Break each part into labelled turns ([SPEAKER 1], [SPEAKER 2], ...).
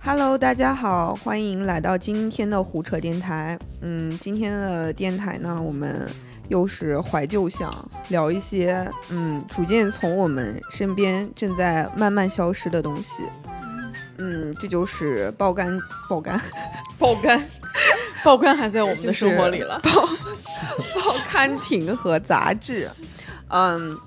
[SPEAKER 1] Hello，大家好，欢迎来到今天的胡扯电台。嗯，今天的电台呢，我们又是怀旧向，聊一些嗯，逐渐从我们身边正在慢慢消失的东西。嗯，这就是爆肝，爆肝，
[SPEAKER 2] 爆肝，爆肝还在我们的生活里了。
[SPEAKER 1] 报报刊亭和杂志，嗯。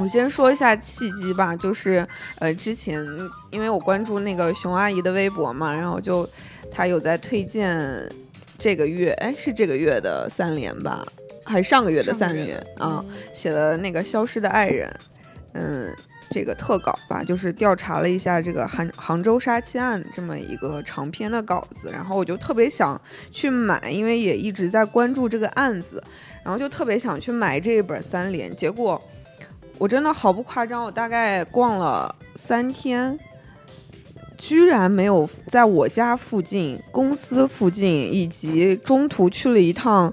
[SPEAKER 1] 我先说一下契机吧，就是呃，之前因为我关注那个熊阿姨的微博嘛，然后就她有在推荐这个月，哎，是这个月的三连吧，还是上个月的三连啊？写了那个消失的爱人，嗯，这个特稿吧，就是调查了一下这个杭杭州杀妻案这么一个长篇的稿子，然后我就特别想去买，因为也一直在关注这个案子，然后就特别想去买这一本三连，结果。我真的毫不夸张，我大概逛了三天，居然没有在我家附近、公司附近以及中途去了一趟，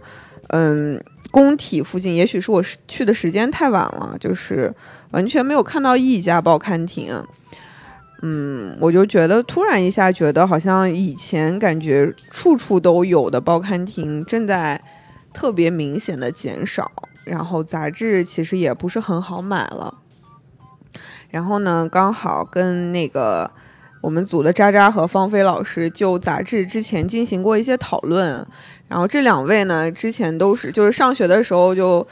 [SPEAKER 1] 嗯，工体附近。也许是我去的时间太晚了，就是完全没有看到一家报刊亭。嗯，我就觉得突然一下觉得，好像以前感觉处处都有的报刊亭正在特别明显的减少。然后杂志其实也不是很好买了，然后呢，刚好跟那个我们组的渣渣和方飞老师就杂志之前进行过一些讨论，然后这两位呢之前都是就是上学的时候就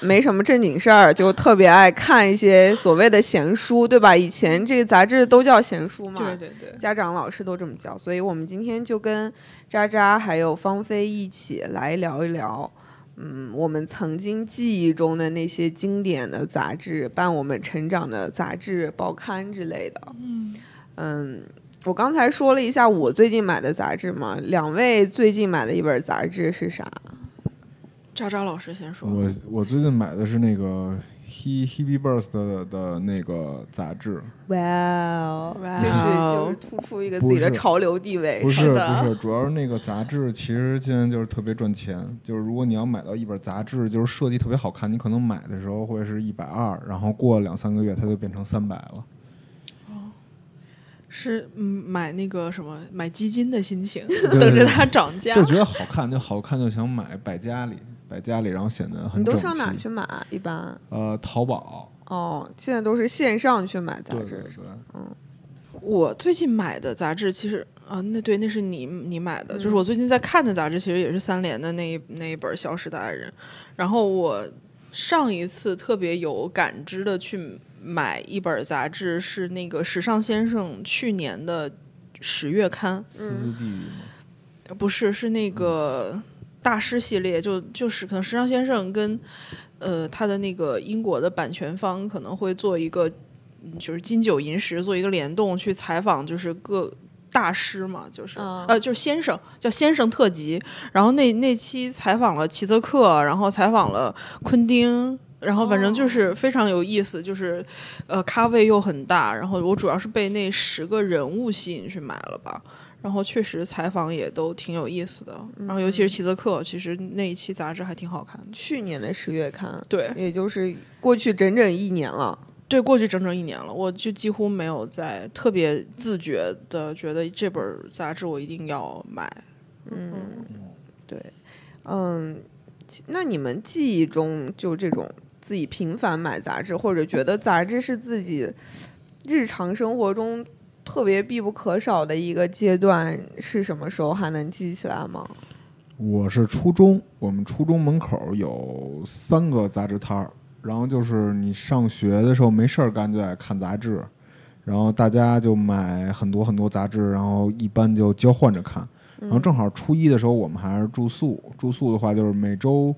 [SPEAKER 1] 没什么正经事儿，就特别爱看一些所谓的闲书，对吧？以前这个杂志都叫闲书嘛，
[SPEAKER 2] 对对对，
[SPEAKER 1] 家长老师都这么叫，所以我们今天就跟渣渣还有芳菲一起来聊一聊。嗯，我们曾经记忆中的那些经典的杂志，伴我们成长的杂志、报刊之类的。嗯嗯，我刚才说了一下我最近买的杂志嘛，两位最近买的一本杂志是啥？
[SPEAKER 2] 渣渣老师先说。
[SPEAKER 3] 我我最近买的是那个。He Hebe Burst 的的那个杂志，
[SPEAKER 1] 哇，就是就是突出一个自己的潮流地位，
[SPEAKER 3] 不是不是，主要是那个杂志其实现在就是特别赚钱，就是如果你要买到一本杂志，就是设计特别好看，你可能买的时候会是一百二，然后过两三个月它就变成三百了。
[SPEAKER 2] 哦，是嗯，买那个什么买基金的心情，等着它涨价，
[SPEAKER 3] 就觉得好看，就好看就想买，摆家里。摆家里，然后显得很。
[SPEAKER 1] 你都上哪去买？一般？
[SPEAKER 3] 呃，淘宝。
[SPEAKER 1] 哦，现在都是线上去买杂志，
[SPEAKER 3] 是吧？
[SPEAKER 1] 嗯。
[SPEAKER 2] 我最近买的杂志，其实啊，那对，那是你你买的，就是我最近在看的杂志，其实也是三联的那一那一本《消失的爱人》。然后我上一次特别有感知的去买一本杂志，是那个时尚先生去年的十月刊。
[SPEAKER 3] 丝丝地吗？
[SPEAKER 2] 不是，是那个。大师系列就就是可能时尚先生跟，呃他的那个英国的版权方可能会做一个，就是金九银十做一个联动去采访，就是各大师嘛，就是呃就是先生叫先生特辑，然后那那期采访了齐泽克，然后采访了昆汀，然后反正就是非常有意思，就是呃咖位又很大，然后我主要是被那十个人物吸引去买了吧。然后确实采访也都挺有意思的，然后尤其是齐泽克，其实那一期杂志还挺好看的。
[SPEAKER 1] 去年的十月刊，
[SPEAKER 2] 对，
[SPEAKER 1] 也就是过去整整一年了。
[SPEAKER 2] 对，过去整整一年了，我就几乎没有在特别自觉的觉得这本杂志我一定要买。
[SPEAKER 1] 嗯，对，嗯，那你们记忆中就这种自己频繁买杂志，或者觉得杂志是自己日常生活中。特别必不可少的一个阶段是什么时候？还能记起来吗？
[SPEAKER 3] 我是初中，我们初中门口有三个杂志摊儿，然后就是你上学的时候没事儿干就爱看杂志，然后大家就买很多很多杂志，然后一般就交换着看。然后正好初一的时候我们还是住宿，住宿的话就是每周，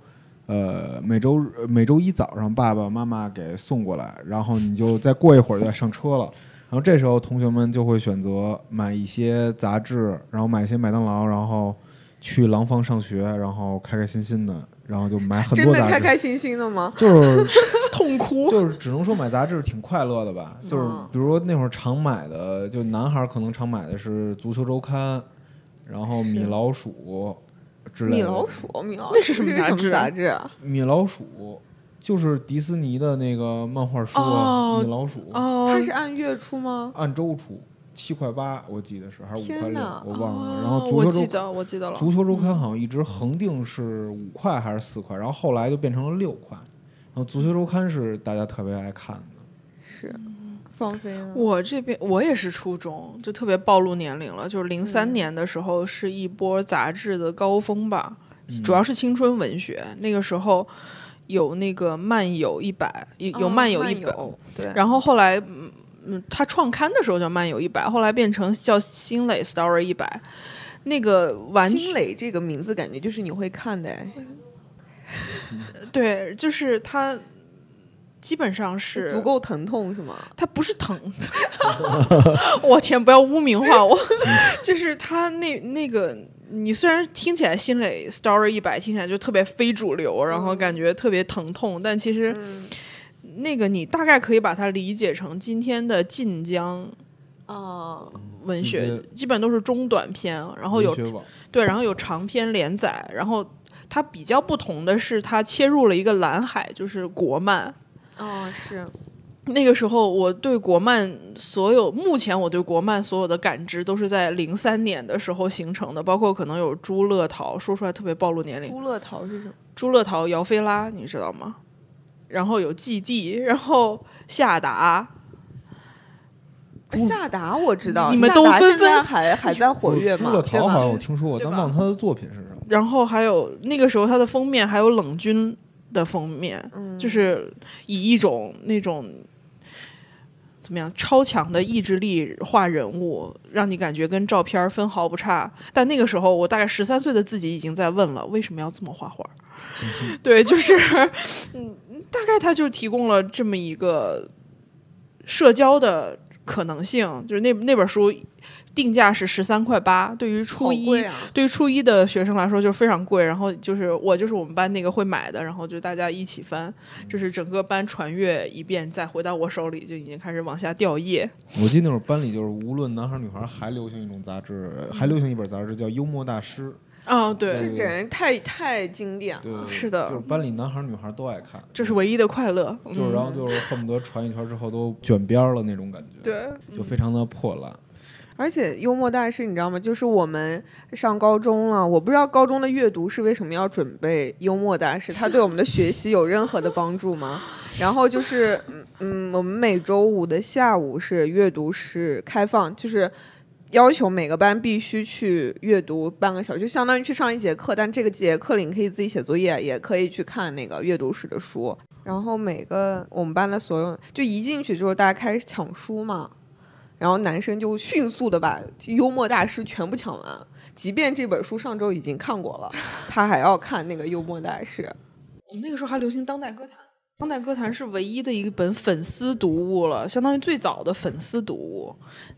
[SPEAKER 3] 呃，每周每周一早上爸爸妈妈给送过来，然后你就再过一会儿就要上车了。然后这时候，同学们就会选择买一些杂志，然后买一些麦当劳，然后去廊坊上学，然后开开心心的，然后就买很多杂志。真
[SPEAKER 1] 的开开心心的吗？
[SPEAKER 3] 就是
[SPEAKER 2] 痛哭，
[SPEAKER 3] 就是只能说买杂志挺快乐的吧。就是比如说那会儿常买的，就男孩可能常买的是《足球周刊》，然后《米老鼠》之类的。
[SPEAKER 1] 米老鼠，米老鼠
[SPEAKER 2] 那是什么
[SPEAKER 1] 杂志啊？
[SPEAKER 3] 米老鼠。就是迪士尼的那个漫画书啊，米老鼠。
[SPEAKER 1] 哦，它是按月出吗？
[SPEAKER 3] 按周出。七块八，我记得是还是五块六，我忘了。
[SPEAKER 2] 哦
[SPEAKER 3] 然后足球周
[SPEAKER 2] 记得，我记得了。
[SPEAKER 3] 足球周刊好像一直恒定是五块还是四块，然后后来就变成了六块。然后足球周刊是大家特别爱看的。
[SPEAKER 1] 是，放飞呢？
[SPEAKER 2] 我这边我也是初中，就特别暴露年龄了。就是零三
[SPEAKER 1] 嗯
[SPEAKER 2] 年的时候，是一波杂志的高峰吧，
[SPEAKER 3] 嗯
[SPEAKER 2] 主要是青春文学。那个时候有那个漫友一百，有有
[SPEAKER 1] 嗯
[SPEAKER 2] 漫友一百、然后后来，嗯嗯，他创刊的时候叫漫友一百，后来变成叫新蕾 Story 一百。那个完
[SPEAKER 1] 新蕾这个名字感觉就是你会看的哎，
[SPEAKER 2] 对，就是他基本上是
[SPEAKER 1] 足够疼痛是吗？
[SPEAKER 2] 它不是疼，我天，不要污名化我，就是他那那个，你虽然听起来心累 Story 一百听起来就特别非主流，然后感觉特别疼痛，但其实
[SPEAKER 1] 嗯。
[SPEAKER 2] 那个你大概可以把它理解成今天的晋江
[SPEAKER 1] 啊，
[SPEAKER 2] 文学基本都是中短篇，然后有对，然后有长篇连载，然后它比较不同的是，它切入了一个蓝海，就是国漫。
[SPEAKER 1] 哦是，
[SPEAKER 2] 那个时候，我对国漫所有目前我对国漫所有的感知都是在零三年的时候形成的，包括可能有朱乐桃，说出来特别暴露年龄。
[SPEAKER 1] 朱乐桃是什么？
[SPEAKER 2] 朱乐桃、姚菲拉，你知道吗？然后有季地，然后夏达，
[SPEAKER 1] 夏达我知道，
[SPEAKER 2] 你们
[SPEAKER 1] 夏达现
[SPEAKER 2] 都纷纷
[SPEAKER 1] 在还还在活跃
[SPEAKER 3] 朱
[SPEAKER 1] 嘛？对
[SPEAKER 3] 乐桃好像？我听说过，但忘了他的作品是什么。
[SPEAKER 2] 然后还有那个时候他的封面还有冷军的封面，
[SPEAKER 1] 嗯
[SPEAKER 2] 就是以一种那种怎么样超强的意志力画人物，让你感觉跟照片分毫不差。但那个时候，我大概十三岁的自己已经在问了，为什么要这么画画？对，就是 嗯，大概他就提供了这么一个社交的可能性，就是那那本书定价是十三块八，对于初一
[SPEAKER 1] 啊！
[SPEAKER 2] 对于初一的学生来说就非常贵，然后就是我就是我们班那个会买的，然后就大家一起翻，就是整个班传阅一遍，再回到我手里就已经开始往下掉页。
[SPEAKER 3] 我记得那会儿班里就是无论男孩儿女孩儿还流行一种杂志，还流行一本杂志叫《幽默大师》。
[SPEAKER 2] 啊、
[SPEAKER 1] 这
[SPEAKER 2] 对，
[SPEAKER 1] 这人太太经典，了。
[SPEAKER 2] 是的
[SPEAKER 3] 就是班里男孩儿女孩儿都爱看。
[SPEAKER 2] 这是唯一的快乐。
[SPEAKER 3] 就是然后
[SPEAKER 2] 嗯
[SPEAKER 3] 就是恨不得传一圈之后都卷边儿了那种感觉。，
[SPEAKER 2] 对，
[SPEAKER 3] 就非常的破烂。
[SPEAKER 1] 而且幽默大师，你知道吗？就是我们上高中了，我不知道高中的阅读是为什么要准备幽默大师，他对我们的学习有任何的帮助吗？然后就是，嗯，我们每周五的下午是阅读室开放，就是要求每个班必须去阅读半个小时，就相当于去上一节课，但这个节课里你可以自己写作业，也可以去看那个阅读室的书。然后每个我们班的所有，就一进去之后，大家开始抢书嘛。然后男生就迅速的把《幽默大师》全部抢完，即便这本书上周已经看过了，他还要看那个《幽默大师》。
[SPEAKER 2] 我们那个时候还流行当代歌坛。当代歌坛是唯一的一本粉丝读物了，相当于最早的粉丝读物。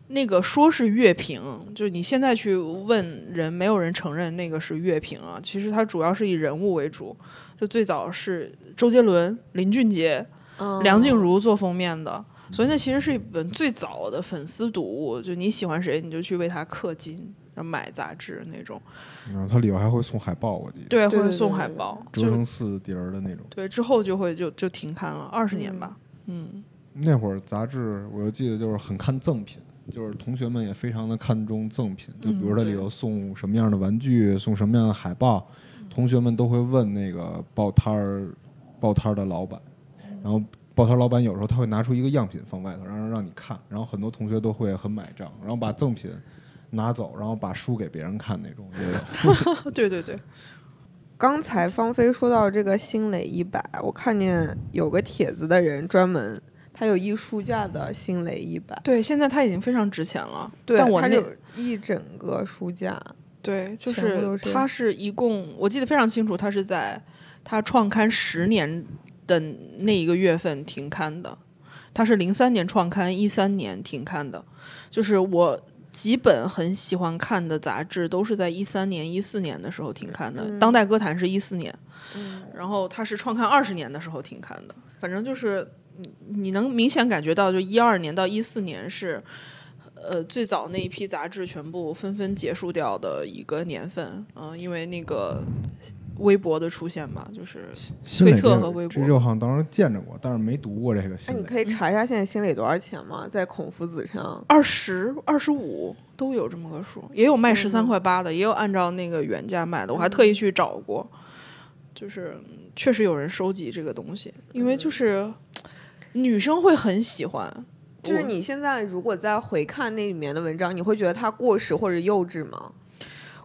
[SPEAKER 2] 那个说是乐评，就是你现在去问人，没有人承认那个是乐评啊。其实它主要是以人物为主，就最早是周杰伦、林俊杰、
[SPEAKER 1] 嗯
[SPEAKER 2] 梁静茹做封面的，所以那其实是一本最早的粉丝读物。就你喜欢谁，你就去为他氪金，然后买杂志那种。
[SPEAKER 3] 然后它里边还会送海报，我记得
[SPEAKER 2] 对，会送海报，
[SPEAKER 3] 折成四叠儿的那种。
[SPEAKER 2] 对，之后就会就就停刊了，二十年吧。嗯
[SPEAKER 3] 那会儿杂志，我就记得就是很看赠品，就是同学们也非常的看重赠品，就比如它里头送什么样的玩具，送什么样的海报，同学们都会问那个报摊儿报摊儿的老板，然后报摊儿老板有时候他会拿出一个样品放外头，然后让你看，然后很多同学都会很买账，然后把赠品拿走，然后把书给别人看那种也有。
[SPEAKER 2] 对对对，
[SPEAKER 1] 刚才芳菲说到这个新蕾一百，我看见有个帖子的人专门，他有一书架的新蕾一百，
[SPEAKER 2] 对，现在它已经非常值钱了。
[SPEAKER 1] 对，
[SPEAKER 2] 但我那
[SPEAKER 1] 有一整个书架，
[SPEAKER 2] 对，就
[SPEAKER 1] 是
[SPEAKER 2] 它是一共，我记得非常清楚，它是在它创刊十年的那一个月份停刊的。它是零三年创刊，一三年停刊的。就是我几本很喜欢看的杂志，都是在一三年、一四年的时候停刊的。当代歌坛是一四年，然后它是创刊二十年的时候停刊的。反正就是你你能明显感觉到，就一二年到一四年是。呃，最早那一批杂志全部纷纷结束掉的一个年份，嗯、因为那个微博的出现吧，就是推特和微博
[SPEAKER 3] 这这我好像当时见着过，但是没读过这个
[SPEAKER 1] 哎，你可以查一下现在新蕾多少钱吗？在孔夫子上。
[SPEAKER 2] 二十二十五都有这么个数，也有卖十三块八的，也有按照那个原价卖的。我还特意去找过，就是嗯确实有人收集这个东西，因为就是女生会很喜欢。
[SPEAKER 1] 就是你现在如果再回看那里面的文章，你会觉得它过时或者幼稚吗？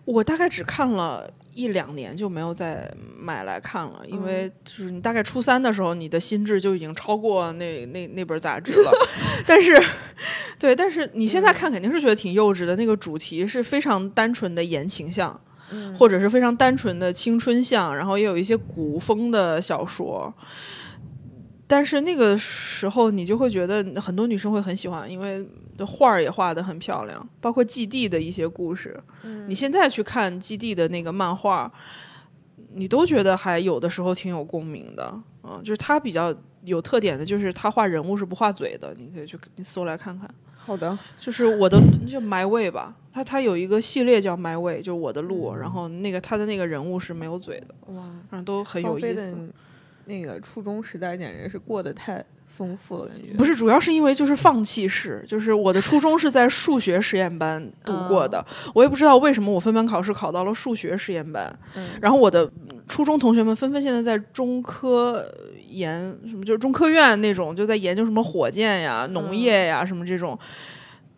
[SPEAKER 2] 我大概只看了一两年就没有再买来看了，因为就是你大概初三的时候，你的心智就已经超过那那那本杂志了。但是，对，但是你现在看肯定是觉得挺幼稚的。那个主题是非常单纯的言情向，或者是非常单纯的青春向，然后也有一些古风的小说。但是那个时候，你就会觉得很多女生会很喜欢，因为画儿也画的很漂亮，包括基地的一些故事。你现在去看基地的那个漫画，你都觉得还有的时候挺有共鸣的。嗯，就是他比较有特点的，就是他画人物是不画嘴的，你可以去你搜来看看。
[SPEAKER 1] 好的，
[SPEAKER 2] 就是我的就 My Way 吧，他他有一个系列叫 My Way，就是我的路，然后那个他的那个人物是没有嘴的，
[SPEAKER 1] 哇，
[SPEAKER 2] 然后都很有意思。
[SPEAKER 1] 那个初中时代简直是过得太丰富了，感觉。
[SPEAKER 2] 不是，主要是因为就是放弃式，就是我的初中是在数学实验班度过的，我也不知道为什么我分班考试考到了数学实验班，
[SPEAKER 1] 嗯。
[SPEAKER 2] 然后我的初中同学们纷纷现在在中科研什么，就是中科院那种，就在研究什么火箭呀、农业呀、什么这种。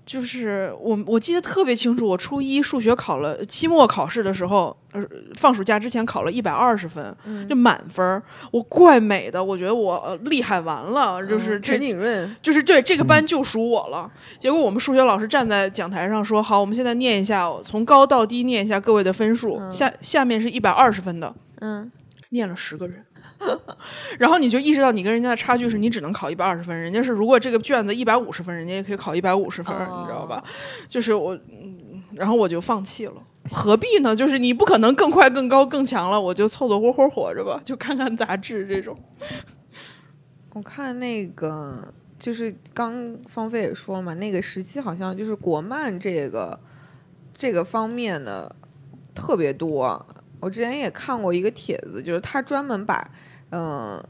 [SPEAKER 2] 就是我我记得特别清楚，我初一数学考了期末考试的时候，呃，放暑假之前考了一百二十分，就满分儿，我怪美的，我觉得我、呃、厉害完了，就是
[SPEAKER 1] 嗯陈景润，
[SPEAKER 2] 就是对这个班就属我了。结果我们数学老师站在讲台上说：“好，我们现在念一下，从高到低念一下各位的分数。下下面是一百二十分的，
[SPEAKER 1] 嗯，
[SPEAKER 2] 念了十个人。然后你就意识到你跟人家的差距是你只能考一百二十分，人家是如果这个卷子一百五十分，人家也可以考一百五十分，
[SPEAKER 1] 哦
[SPEAKER 2] 你知道吧？就是我，嗯然后我就放弃了。何必呢？就是你不可能更快、更高、更强了，我就凑凑合合活着吧，就看看杂志这种。
[SPEAKER 1] 我看那个就是刚方菲也说了嘛，那个时期好像就是国漫这个这个方面的特别多。我之前也看过一个帖子，就是他专门把嗯、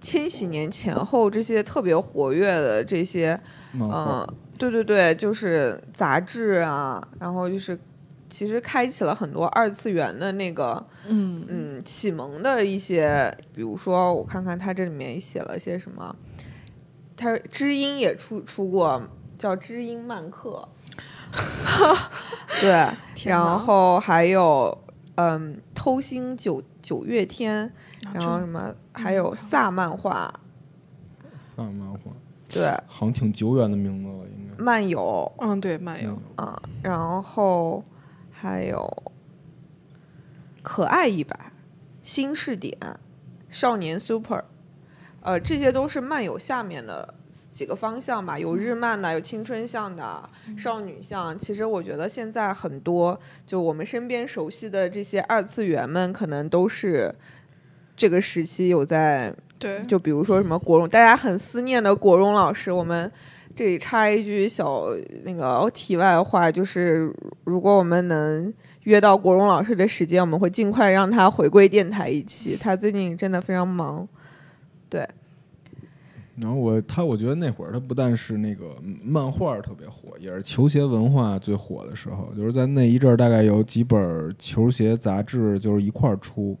[SPEAKER 1] 千禧年前后这些特别活跃的这些嗯，对对对，就是杂志啊，然后就是其实开启了很多二次元的那个
[SPEAKER 2] 嗯。
[SPEAKER 1] 嗯启蒙的一些，比如说我看看他这里面写了些什么，他知音也出出过叫知音漫客，对，然后还有嗯偷星九九月天，然后什么还有萨漫画，
[SPEAKER 3] 萨漫画，
[SPEAKER 1] 对，
[SPEAKER 3] 好像挺久远的名字了，应该。
[SPEAKER 1] 漫游，
[SPEAKER 2] 嗯，对，漫游。
[SPEAKER 1] 啊，然后还有可爱一百、新视点、少年 Super，呃，这些都是漫游下面的几个方向吧，有日漫的，有青春向的、少女向。其实我觉得现在很多就我们身边熟悉的这些二次元们，可能都是这个时期有在
[SPEAKER 2] 对，
[SPEAKER 1] 就比如说什么国荣，大家很思念的国荣老师，我们这里插一句小那个题外话，就是如果我们能约到国荣老师的时间，我们会尽快让他回归电台一期。他最近真的非常忙，对，
[SPEAKER 3] 然后我他，我觉得那会儿他不但是那个漫画特别火，也是球鞋文化最火的时候。就是在那一阵儿，大概有几本球鞋杂志就是一块儿出，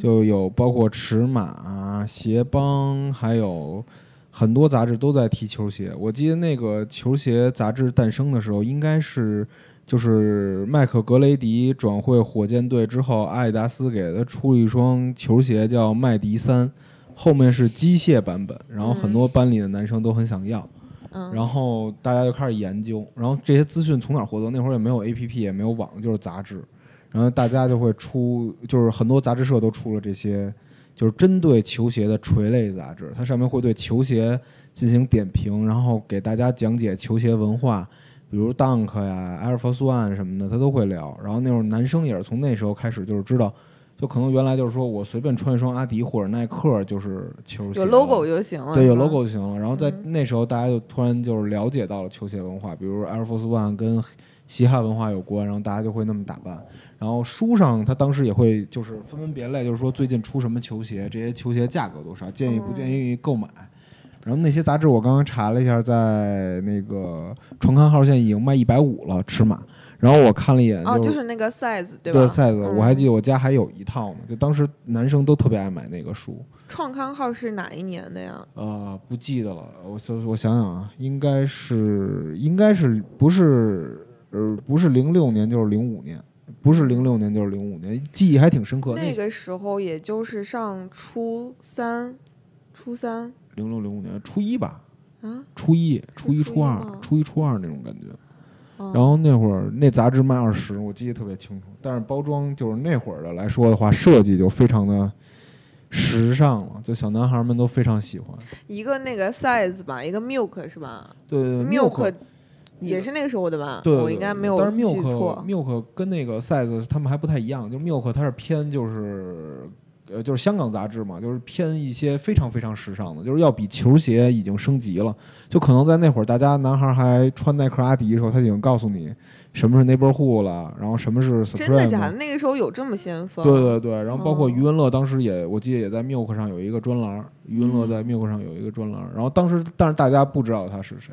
[SPEAKER 3] 就有包括尺码、鞋帮，还有很多杂志都在提球鞋。我记得那个球鞋杂志诞生的时候，应该是就是麦克格雷迪转会火箭队之后，阿迪达斯给他出了一双球鞋，叫麦迪三。后面是机械版本，然后很多班里的男生都很想要，
[SPEAKER 1] 嗯
[SPEAKER 3] 然后大家就开始研究，然后这些资讯从哪儿获得？那会儿也没有 A P P，也没有网，就是杂志，然后大家就会出，就是很多杂志社都出了这些，就是针对球鞋的垂类杂志，它上面会对球鞋进行点评，然后给大家讲解球鞋文化，比如 Dunk 呀、Air Force One 什么的，他都会聊。然后那会儿男生也是从那时候开始就是知道。就可能原来就是说我随便穿一双阿迪或者耐克就是球鞋
[SPEAKER 1] 有 logo 就行了。
[SPEAKER 3] 对，有 logo 就行了。然后在
[SPEAKER 1] 嗯
[SPEAKER 3] 那时候，大家就突然就是了解到了球鞋文化，比如 Air Force One 跟嘻哈文化有关，然后大家就会那么打扮。然后书上他当时也会就是分门别类，就是说最近出什么球鞋，这些球鞋价格多少，建议不建议购买。然后那些杂志我刚刚查了一下，在那个创刊号现在已经卖一百五了，尺码。然后我看了一眼，
[SPEAKER 1] 哦，
[SPEAKER 3] 就
[SPEAKER 1] 就是那个 size 对吧？
[SPEAKER 3] 对 size，、我还记
[SPEAKER 1] 得
[SPEAKER 3] 得我家还有一套呢。就当时男生都特别爱买那个书。
[SPEAKER 1] 创刊号是哪一年的呀？
[SPEAKER 3] 呃，不记得了，我想我想想啊，应该是应该是不是呃不是零六年就是零五年，不是零六年就是零五年，记忆还挺深刻。
[SPEAKER 1] 那个时候也就是上初三，初三
[SPEAKER 3] 零六零五年初一吧，
[SPEAKER 1] 啊。
[SPEAKER 3] 初一初一
[SPEAKER 1] 初
[SPEAKER 3] 二初一初二那种感觉。
[SPEAKER 1] 嗯
[SPEAKER 3] 然后那会儿那杂志卖二十，我记得特别清楚。但是包装就是那会儿的来说的话，设计就非常的时尚了，就小男孩们都非常喜欢。
[SPEAKER 1] 一个那个 size 吧，一个 milk 是吧
[SPEAKER 3] 对
[SPEAKER 1] ？milk 也是那个时候的吧？
[SPEAKER 3] 对，
[SPEAKER 1] 我应该没有
[SPEAKER 3] 但是
[SPEAKER 1] 记
[SPEAKER 3] milk
[SPEAKER 1] 错。
[SPEAKER 3] milk 跟那个 size 他们还不太一样，就 milk 它是偏就是呃就是香港杂志嘛，就是偏一些非常非常时尚的，就是要比球鞋已经升级了。就可能在那会儿，大家男孩还穿耐克、阿迪的时候，他已经告诉你什么是 neighborhood 了，然后什么是 Supreme
[SPEAKER 1] 真的假的？那个时候有这么先锋？
[SPEAKER 3] 对对对，然后包括
[SPEAKER 1] 哦
[SPEAKER 3] 余文乐当时也，我记得也在 Milk 上有一个专栏，余文乐在 Milk 上有一个专栏，然后当时但是大家不知道他是谁，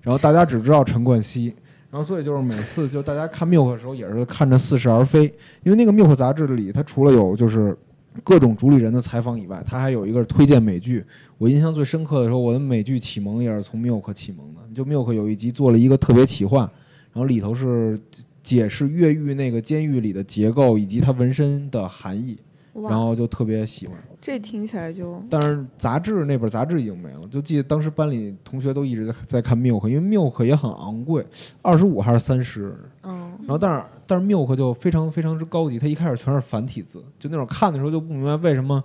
[SPEAKER 3] 然后大家只知道陈冠希，然后所以就是每次就大家看 Milk 的时候也是看着似是而非，因为那个 Milk 杂志里，它除了有就是各种主理人的采访以外，他还有一个推荐美剧。我印象最深刻的时候，我的美剧启蒙也是从 Milk 启蒙的。就 Milk 有一集做了一个特别企划，然后里头是解释越狱那个监狱里的结构以及它纹身的含义，然后就特别喜欢。
[SPEAKER 1] 这听起来就
[SPEAKER 3] 但是杂志那本杂志已经没了，就记得当时班里同学都一直在在看 Milk，因为 Milk 也很昂贵，二十五还是三十。
[SPEAKER 1] 嗯，
[SPEAKER 3] 然后但是但是 Milk 就非常非常之高级，它一开始全是繁体字，就那种看的时候就不明白为什么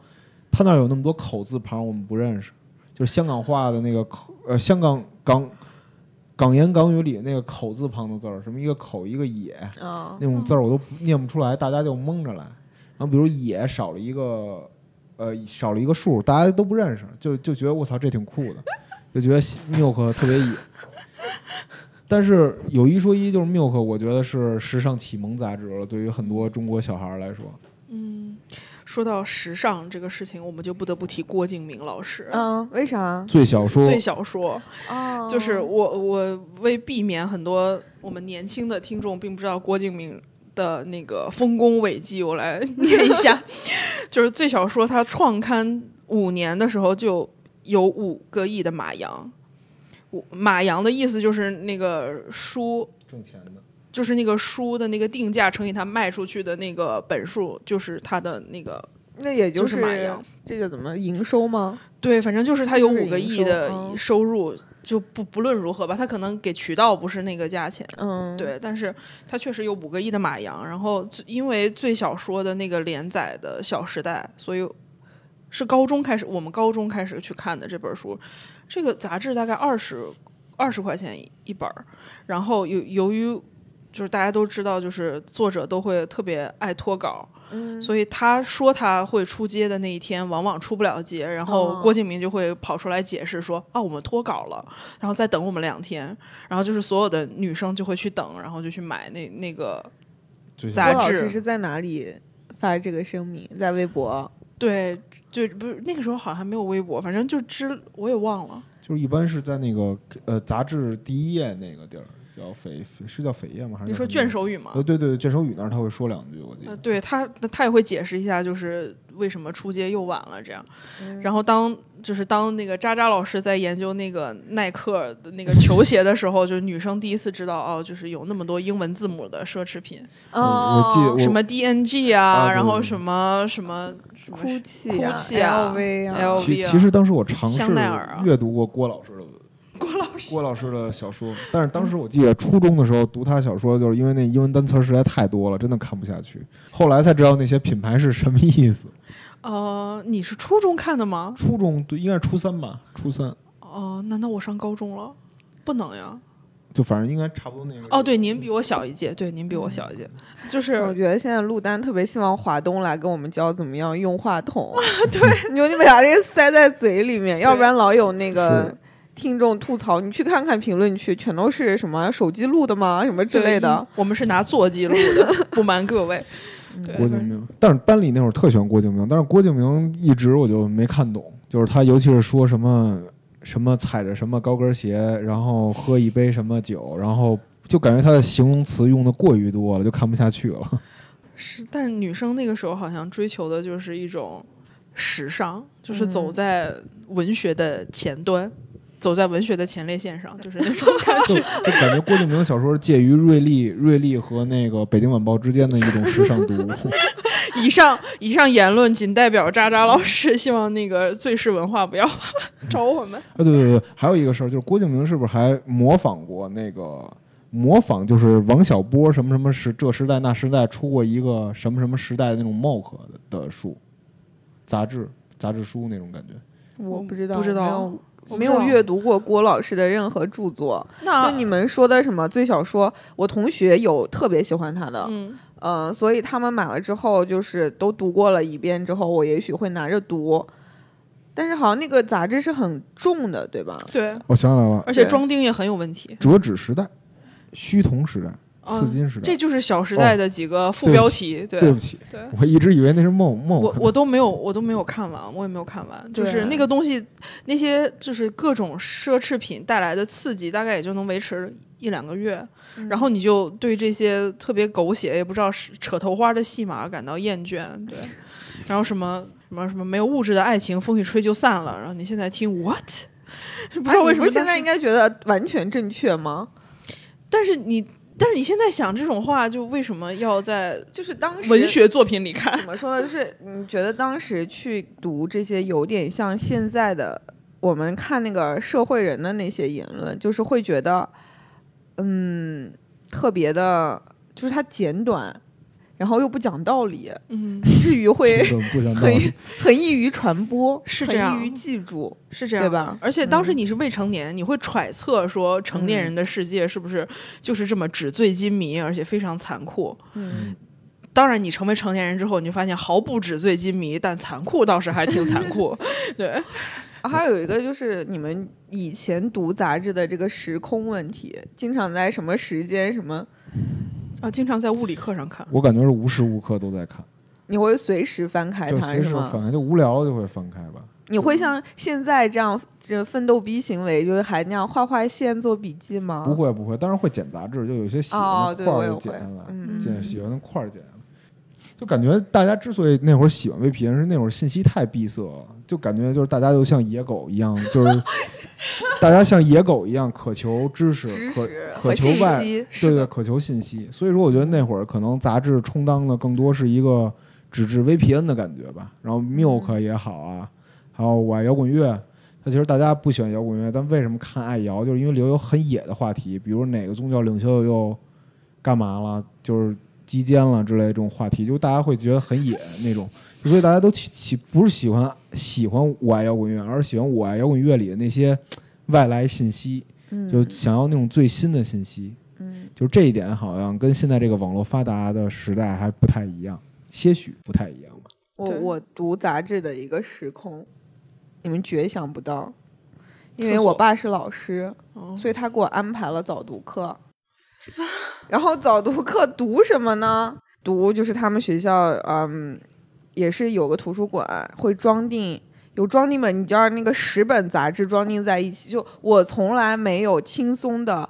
[SPEAKER 3] 它那儿有那么多口字旁我们不认识，就是香港话的那个口呃香港港港言港语里那个口字旁的字儿，什么一个口一个也
[SPEAKER 1] 啊
[SPEAKER 3] 那种字儿我都念不出来，大家就蒙着来。然后比如也少了一个呃少了一个数，大家都不认识，就就觉得我操这挺酷的，就觉得 Milk 特别野。但是有一说一，就是 Milk，我觉得是时尚启蒙杂志了，对于很多中国小孩儿来说。
[SPEAKER 2] 嗯，说到时尚这个事情，我们就不得不提郭敬明老师。
[SPEAKER 1] 嗯，为啥？
[SPEAKER 3] 最小说，
[SPEAKER 2] 最小说
[SPEAKER 1] 哦，
[SPEAKER 2] 就是我，我为避免很多我们年轻的听众并不知道郭敬明的那个丰功伟绩，我来念一下。就是最小说，他创刊五年的时候就有五个亿的马洋。五马洋的意思就是那个书
[SPEAKER 3] 挣钱的。
[SPEAKER 2] 就是那个书的那个定价乘以它卖出去的那个本数，就是它的那个
[SPEAKER 1] 那也
[SPEAKER 2] 就是是马洋。
[SPEAKER 1] 这个怎么营收吗？
[SPEAKER 2] 对，反正就是它有五个亿的
[SPEAKER 1] 嗯
[SPEAKER 2] 收入，就不不论如何吧，它可能给渠道不是那个价钱。
[SPEAKER 1] 嗯，，
[SPEAKER 2] 对，但是它确实有五个亿的马洋，然后因为最小说的那个连载的《小时代》，所以是高中开始，我们高中开始去看的这本书。这个杂志大概二十二十块钱一一本儿，然后由由于就是大家都知道，就是作者都会特别爱脱稿，
[SPEAKER 1] 嗯，
[SPEAKER 2] 所以他说他会出街的那一天，往往出不了街，然后
[SPEAKER 1] 哦
[SPEAKER 2] 郭敬明就会跑出来解释说啊，我们脱稿了，然后再等我们两天，然后就是所有的女生就会去等，然后就去买那那个
[SPEAKER 3] 最
[SPEAKER 2] 杂
[SPEAKER 1] 郭老
[SPEAKER 2] 志
[SPEAKER 1] 师是在哪里发这个声明？在微博。
[SPEAKER 2] 对，就不是那个时候好像还没有微博，反正就知我也忘了。
[SPEAKER 3] 就是一般是在那个呃杂志第一页那个地儿，叫扉扉是叫扉页吗？还是
[SPEAKER 2] 你说卷首语吗？
[SPEAKER 3] 呃，对对对，卷首语那儿他会说两句，我记
[SPEAKER 2] 呃，
[SPEAKER 3] 得。
[SPEAKER 2] 对他，他也会解释一下，就是为什么出街又晚了这样。
[SPEAKER 1] 嗯
[SPEAKER 2] 然后当就是当那个渣渣老师在研究那个耐克的那个球鞋的时候，就是女生第一次知道哦，就是有那么多英文字母的奢侈品，
[SPEAKER 3] 我我记得
[SPEAKER 1] 哦
[SPEAKER 2] 什么 DNG 啊，然后什么什么什么
[SPEAKER 1] 哭泣啊、
[SPEAKER 2] Gucci 啊
[SPEAKER 1] LV 啊
[SPEAKER 2] L-
[SPEAKER 3] 其
[SPEAKER 2] LV 啊
[SPEAKER 3] 其实当时我尝试
[SPEAKER 2] 香奈儿啊
[SPEAKER 3] 阅读过郭老师的 郭老师郭老师的小说，但是当时我记得初中的时候读他小说，就是因为那英文单词实在太多了，真的看不下去。后来才知道那些品牌是什么意思。
[SPEAKER 2] 呃，你是初中看的吗？
[SPEAKER 3] 初中对，应该是初三吧，初三。
[SPEAKER 2] 哦、难道我上高中了？不能呀。
[SPEAKER 3] 就反正应该差不多那个。
[SPEAKER 2] 哦，对，您比我小一届，对，您比我小一届，就是
[SPEAKER 1] 我觉得现在陆丹特别希望华东来跟我们教怎么样用话筒。对，你说你把这个塞在嘴里面，要不然老有那个听众吐槽。你去看看评论区，全都是什么手机录的吗？什么之类的。
[SPEAKER 2] 我们是拿座机录的，不瞒各位。对，
[SPEAKER 3] 郭敬明，但是班里那会儿特喜欢郭敬明，但是郭敬明一直我就没看懂，就是他尤其是说什么什么踩着什么高跟鞋，然后喝一杯什么酒，然后就感觉他的形容词用的过于多了，就看不下去了。
[SPEAKER 2] 是，但是女生那个时候好像追求的就是一种时尚，就是
[SPEAKER 1] 嗯。
[SPEAKER 2] 走在文学的前端，走在文学的前列腺上，就是那种 感觉。
[SPEAKER 3] 就感觉郭敬明小说介于瑞丽、瑞丽和那个北京晚报之间的一种时尚读物。
[SPEAKER 2] 以上以上言论仅代表渣渣老师，希望那个最是文化不要 找我们。
[SPEAKER 3] 啊，对对对，还有一个事儿，就是郭敬明是不是还模仿过那个模仿，就是王小波什么什么时这时代那时代出过一个什么什么时代的那种 mock 的的书，杂志杂志书那种感觉。
[SPEAKER 1] 我不知道，
[SPEAKER 2] 不知道我不知道
[SPEAKER 1] 有阅读过郭老师的任何著作。
[SPEAKER 2] 那
[SPEAKER 1] 就你们说的什么最小说，我同学有特别喜欢他的，
[SPEAKER 2] 嗯，
[SPEAKER 1] 嗯、所以他们买了之后，就是都读过了一遍之后，我也许会拿着读。但是好像那个杂志是很重的，对吧？
[SPEAKER 2] 对，
[SPEAKER 3] 我想起来了，
[SPEAKER 2] 而且装订也很有问题。
[SPEAKER 3] 折纸时代、虚铜时代、
[SPEAKER 2] 嗯
[SPEAKER 3] 刺金时代。
[SPEAKER 2] 这就是《小时代》的几个副标题，对
[SPEAKER 3] 对不起，
[SPEAKER 2] 对。
[SPEAKER 3] 我一直以为那是梦梦。
[SPEAKER 2] 我我都没有，我都没有看完，我也没有看完。就是那个东西，那些就是各种奢侈品带来的刺激，大概也就能维持一两个月，
[SPEAKER 1] 嗯
[SPEAKER 2] 然后你就对这些特别狗血也不知道是扯头花的戏码感到厌倦，对。然后什么什么什么没有物质的爱情，风一吹就散了。然后你现在听 what？不知道为什么
[SPEAKER 1] 现在应该觉得完全正确吗？
[SPEAKER 2] 但是你，但是你现在想这种话，就为什么要在
[SPEAKER 1] 就是当时
[SPEAKER 2] 文学作品里看？
[SPEAKER 1] 怎么说呢？就是你觉得当时去读这些，有点像现在的我们看那个社会人的那些言论，就是会觉得，嗯，特别的，就是它简短，然后又不讲道理，
[SPEAKER 2] 嗯，
[SPEAKER 1] 以至于会很很易于传播，
[SPEAKER 2] 是这样。
[SPEAKER 1] 易于记住。
[SPEAKER 2] 是这样。
[SPEAKER 1] 对吧？
[SPEAKER 2] 而且当时你是未成年，你会揣测说成年人的世界是不是就是这么纸醉金迷，而且非常残酷。
[SPEAKER 1] 嗯，
[SPEAKER 2] 当然，你成为成年人之后，你就发现毫不纸醉金迷，但残酷倒是还挺残酷。对，
[SPEAKER 1] 啊还有一个就是你们以前读杂志的这个时空问题，经常在什么时间什么，
[SPEAKER 2] 啊，经常在物理课上看。
[SPEAKER 3] 我感觉是无时无刻都在看，
[SPEAKER 1] 你会随时翻开它，是吗？
[SPEAKER 3] 随时翻开，就无聊了就会翻开吧。
[SPEAKER 1] 你会像现在这样这奋斗逼行为，就是还那样画画线做笔记吗？
[SPEAKER 3] 不会不会，当然会剪杂志，就有些喜欢
[SPEAKER 1] 哦，对，
[SPEAKER 3] 的块儿
[SPEAKER 1] 我也会
[SPEAKER 3] 就剪下来，，
[SPEAKER 1] 嗯，
[SPEAKER 3] 剪喜欢的块儿剪下来。就感觉大家之所以那会儿喜欢 VPN，是那会儿信息太闭塞了，就感觉就是大家就像野狗一样，就是 大家像野狗一样渴求知识，渴求外，对对，渴求信息。所以说，我觉得那会儿可能杂志充当的更多是一个纸质 VPN 的感觉吧。然后 Milk 也好啊，还有我爱摇滚乐，那其实大家不喜欢摇滚乐，但为什么看爱摇？就是因为里头有很野的话题，比如哪个宗教领袖又干嘛了，就是击奸了之类这种话题，就大家会觉得很野那种。所以大家都喜喜不是喜欢喜欢我爱摇滚乐，而是喜欢我爱摇滚乐里的那些外来信息。
[SPEAKER 1] 嗯，
[SPEAKER 3] 就想要那种最新的信息。
[SPEAKER 1] 嗯，
[SPEAKER 3] 就这一点好像跟现在这个网络发达的时代还不太一样，些许不太一样吧。
[SPEAKER 1] 我我读杂志的一个时空，你们绝想不到，因为我爸是老师，
[SPEAKER 2] 哦
[SPEAKER 1] 所以他给我安排了早读课。然后早读课读什么呢？读就是他们学校，嗯，也是有个图书馆会装订，有装订本，你知道那个十本杂志装订在一起。就我从来没有轻松的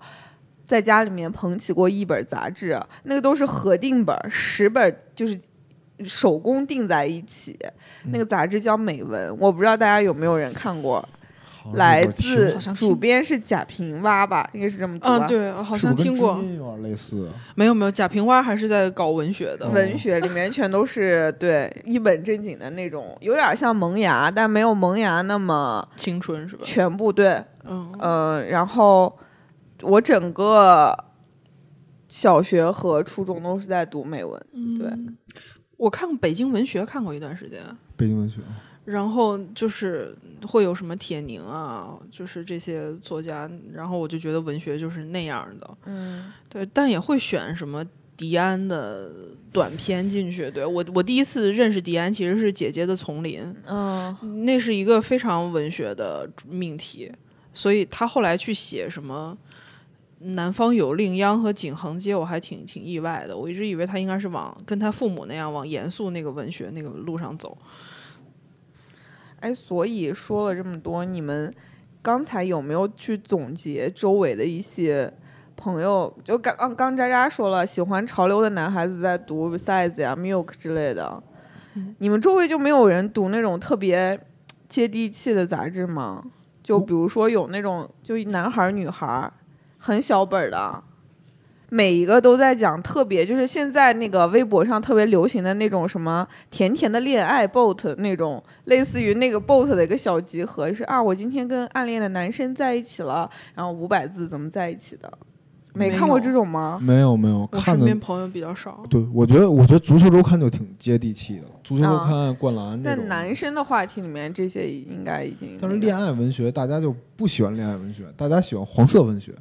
[SPEAKER 1] 在家里面捧起过一本杂志，那个都是合订本，十本就是手工订在一起。那个杂志叫《美文》，我不知道大家有没有人看过。来自
[SPEAKER 2] 好像听
[SPEAKER 1] 主编是贾平凹吧，应该是这么读吧。
[SPEAKER 2] 嗯，对，好像听过
[SPEAKER 3] 知。音有点类似。
[SPEAKER 2] 没有没有，贾平凹还是在搞文学的。
[SPEAKER 3] 哦
[SPEAKER 1] 文学里面全都是对一本正经的那种，有点像萌芽，但没有萌芽那么
[SPEAKER 2] 青春是吧？
[SPEAKER 1] 全部对。
[SPEAKER 2] 嗯，
[SPEAKER 1] 嗯、然后我整个小学和初中都是在读美文。对
[SPEAKER 2] 嗯我看过北京文学，看过一段时间。
[SPEAKER 3] 北京文学，
[SPEAKER 2] 然后就是会有什么铁凝啊，就是这些作家，然后我就觉得文学就是那样的，
[SPEAKER 1] 嗯，
[SPEAKER 2] 对，但也会选什么迪安的短篇进去。对我，我第一次认识迪安其实是《姐姐的丛林》，
[SPEAKER 1] 嗯，
[SPEAKER 2] 那是一个非常文学的命题，所以他后来去写什么《南方有令央》和《景恒街》，我还挺挺意外的。我一直以为他应该是往跟他父母那样往严肃那个文学那个路上走。
[SPEAKER 1] 哎，所以说了这么多，你们刚才有没有去总结周围的一些朋友？就刚刚刚渣渣说了，喜欢潮流的男孩子在读 Size 呀、Milk 之类的，你们周围就没有人读那种特别接地气的杂志吗？就比如说有那种就男孩儿女孩儿很小本儿的。每一个都在讲特别，就是现在那个微博上特别流行的那种什么甜甜的恋爱 bot 那种，类似于那个 bot 的一个小集合，是啊，我今天跟暗恋的男生在一起了，然后五百字怎么在一起的？没
[SPEAKER 2] 没
[SPEAKER 1] 看过这种吗？
[SPEAKER 3] 没有没有
[SPEAKER 2] 我
[SPEAKER 3] 看的
[SPEAKER 2] 身边朋友比较少。
[SPEAKER 3] 对，我觉得我觉得足球周刊就挺接地气的，足球周
[SPEAKER 1] 啊
[SPEAKER 3] 刊、灌篮这
[SPEAKER 1] 在。男生的话题里面，这些应该已经、那个。
[SPEAKER 3] 但是恋爱文学大家就不喜欢恋爱文学，大家喜欢黄色文学。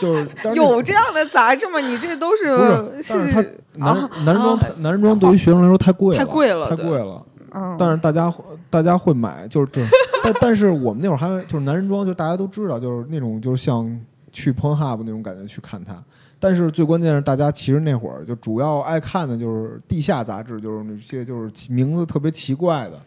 [SPEAKER 3] 就是
[SPEAKER 1] 有这样的杂志吗？你这都是
[SPEAKER 3] 不是但是它男
[SPEAKER 1] 啊
[SPEAKER 3] 男装
[SPEAKER 2] 啊
[SPEAKER 3] 男人装对于学生来说太贵了，
[SPEAKER 2] 太贵了
[SPEAKER 3] 太贵了。
[SPEAKER 1] 嗯，
[SPEAKER 3] 但是大家会大家会买，就是这，但但是我们那会儿还就是男人装，就大家都知道，就是那种就是像去 Pornhub 那种感觉去看它。但是最关键是，大家其实那会儿就主要爱看的就是地下杂志，就是那些就是名字特别奇怪的，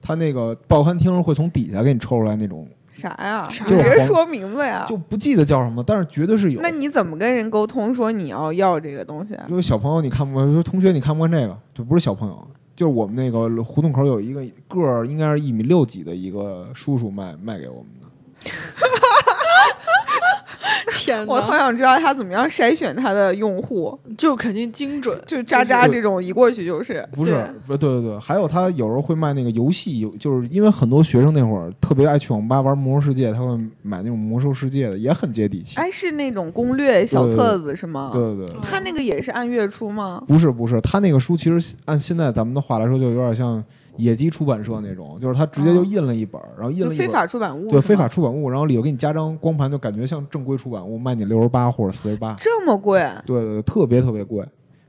[SPEAKER 3] 他那个报刊厅会从底下给你抽出来那种，
[SPEAKER 1] 啥呀？
[SPEAKER 2] 啥
[SPEAKER 3] 呀
[SPEAKER 1] 别说名字呀。
[SPEAKER 3] 就不记得叫什么，但是绝对是有。
[SPEAKER 1] 那你怎么跟人沟通说你要要这个东西啊？
[SPEAKER 3] 因为小朋友你看不惯，说同学你看不惯这个，就不是小朋友，就是我们那个胡同口有一个个儿应该是一米六几的一个叔叔卖卖给我们的。
[SPEAKER 2] 天
[SPEAKER 1] 我好想知道他怎么样筛选他的用户，
[SPEAKER 2] 就肯定精准。
[SPEAKER 1] 就渣渣这种一过去就是
[SPEAKER 3] 不是
[SPEAKER 2] 对，
[SPEAKER 3] 不是，对对对，还有他有时候会卖那个游戏，就是因为很多学生那会儿特别爱去网吧玩魔兽世界，他会买那种魔兽世界的，也很接地气。
[SPEAKER 1] 哎，是那种攻略小册子是吗？
[SPEAKER 3] 对对对，
[SPEAKER 1] 他那个也是按月出吗？
[SPEAKER 3] 不是不是，他那个书其实按现在咱们的话来说，就有点像野鸡出版社那种，就是他直接就印了一本儿，然后印了一本儿。
[SPEAKER 1] 法出版物？
[SPEAKER 3] 对非法。出版物，然后里头给你加张光盘，就感觉像正规出版物，卖你六十八或者四十八，
[SPEAKER 1] 这么贵，
[SPEAKER 3] 对对对，特别特别贵。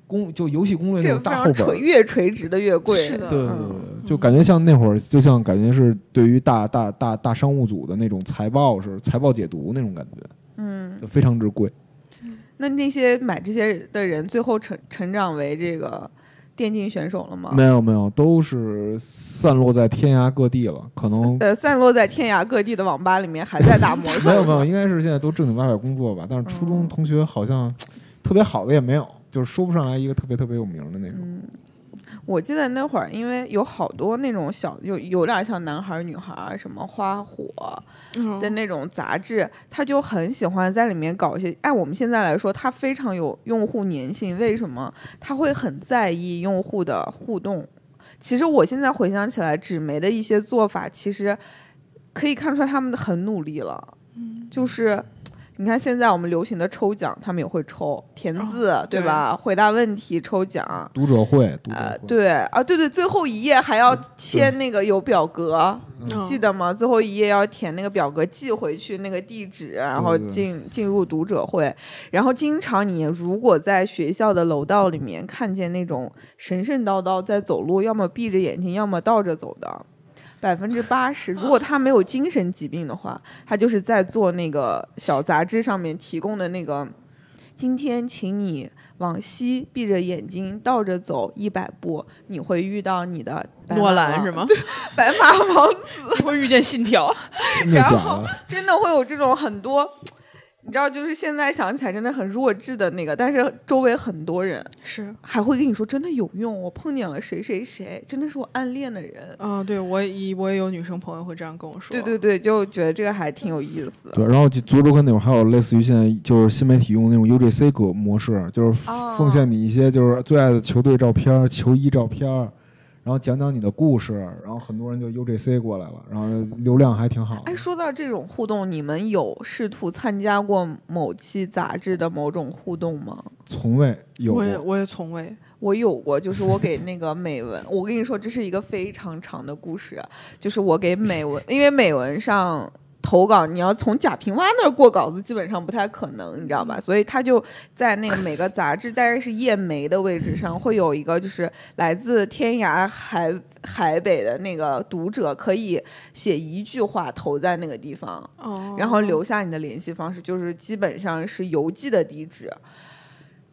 [SPEAKER 3] 攻就游戏攻略那
[SPEAKER 1] 这个非
[SPEAKER 3] 种大厚本
[SPEAKER 1] 越垂直的越贵。
[SPEAKER 2] 是的
[SPEAKER 3] 对对对
[SPEAKER 1] 嗯
[SPEAKER 3] 对，就感觉像那会儿，就像感觉是对于大大大大商务组的那种财报是财报解读那种感觉，
[SPEAKER 1] 嗯，
[SPEAKER 3] 就非常之贵。
[SPEAKER 1] 那那些买这些的人，最后成成长为这个电竞选手了吗？
[SPEAKER 3] 没有没有，都是散落在天涯各地了，可能
[SPEAKER 1] 呃，散落在天涯各地的网吧里面，还在打魔兽。
[SPEAKER 3] 没有没有，应该是现在都正经八百工作吧。但是初中
[SPEAKER 1] 嗯
[SPEAKER 3] 同学好像特别好的也没有，就是说不上来一个特别特别有名的那种。
[SPEAKER 1] 嗯，我记得那会儿，因为有好多那种小，有有点像男孩儿女孩儿，什么花火
[SPEAKER 2] 嗯
[SPEAKER 1] 的那种杂志，他就很喜欢在里面搞一些。按我们现在来说，他非常有用户粘性。为什么？他会很在意用户的互动。其实我现在回想起来，纸媒的一些做法，其实可以看出来他们很努力了。就是你看现在我们流行的抽奖，他们也会抽填字，
[SPEAKER 2] 哦
[SPEAKER 1] 对吧？回答问题抽奖。
[SPEAKER 3] 读者会，读者
[SPEAKER 1] 呃，对啊，对对，最后一页还要签那个有表格，
[SPEAKER 2] 嗯
[SPEAKER 1] 记得吗？最后一页要填那个表格，寄回去那个地址，然后
[SPEAKER 3] 对对
[SPEAKER 1] 进进入读者会。然后经常你如果在学校的楼道里面看见那种神神叨叨在走路，要么闭着眼睛，要么倒着走的。百分之八十，如果他没有精神疾病的话，他就是在做那个小杂志上面提供的那个。今天，请你往西，闭着眼睛倒着走一百步，你会遇到你的白马
[SPEAKER 2] 诺兰
[SPEAKER 1] 王
[SPEAKER 2] 是吗？
[SPEAKER 1] 白马王子
[SPEAKER 2] 会遇见信条。
[SPEAKER 3] 然后？
[SPEAKER 1] 真的会有这种很多，你知道，就是现在想起来真的很弱智的那个，但是周围很多人
[SPEAKER 2] 是
[SPEAKER 1] 还会跟你说真的有用，我碰见了谁谁谁，真的是我暗恋的人。
[SPEAKER 2] 啊，对我也我也有女生朋友会这样跟我说。
[SPEAKER 1] 对对对，就觉得这个还挺有意思的。
[SPEAKER 3] 对，然后就足球周刊那会儿还有类似于现在就是新媒体用的那种 UGC 格模式，就是
[SPEAKER 1] 哦
[SPEAKER 3] 奉献你一些就是最爱的球队照片、球衣照片，然后讲讲你的故事，然后很多人就 UGC 过来了，然后流量还挺好的。
[SPEAKER 1] 哎，说到这种互动，你们有试图参加过某期杂志的某种互动吗？
[SPEAKER 3] 从未有过，
[SPEAKER 2] 我也我也从未。
[SPEAKER 1] 我有过，就是我给那个美文，我跟你说，这是一个非常长的故事，就是我给美文，因为美文上投稿，你要从贾平凹那儿过稿子，基本上不太可能，你知道吧？所以他就在那个每个杂志大概是页眉的位置上，会有一个就是来自天涯海海北的那个读者可以写一句话投在那个地方，
[SPEAKER 2] 哦
[SPEAKER 1] 然后留下你的联系方式，就是基本上是邮寄的地址。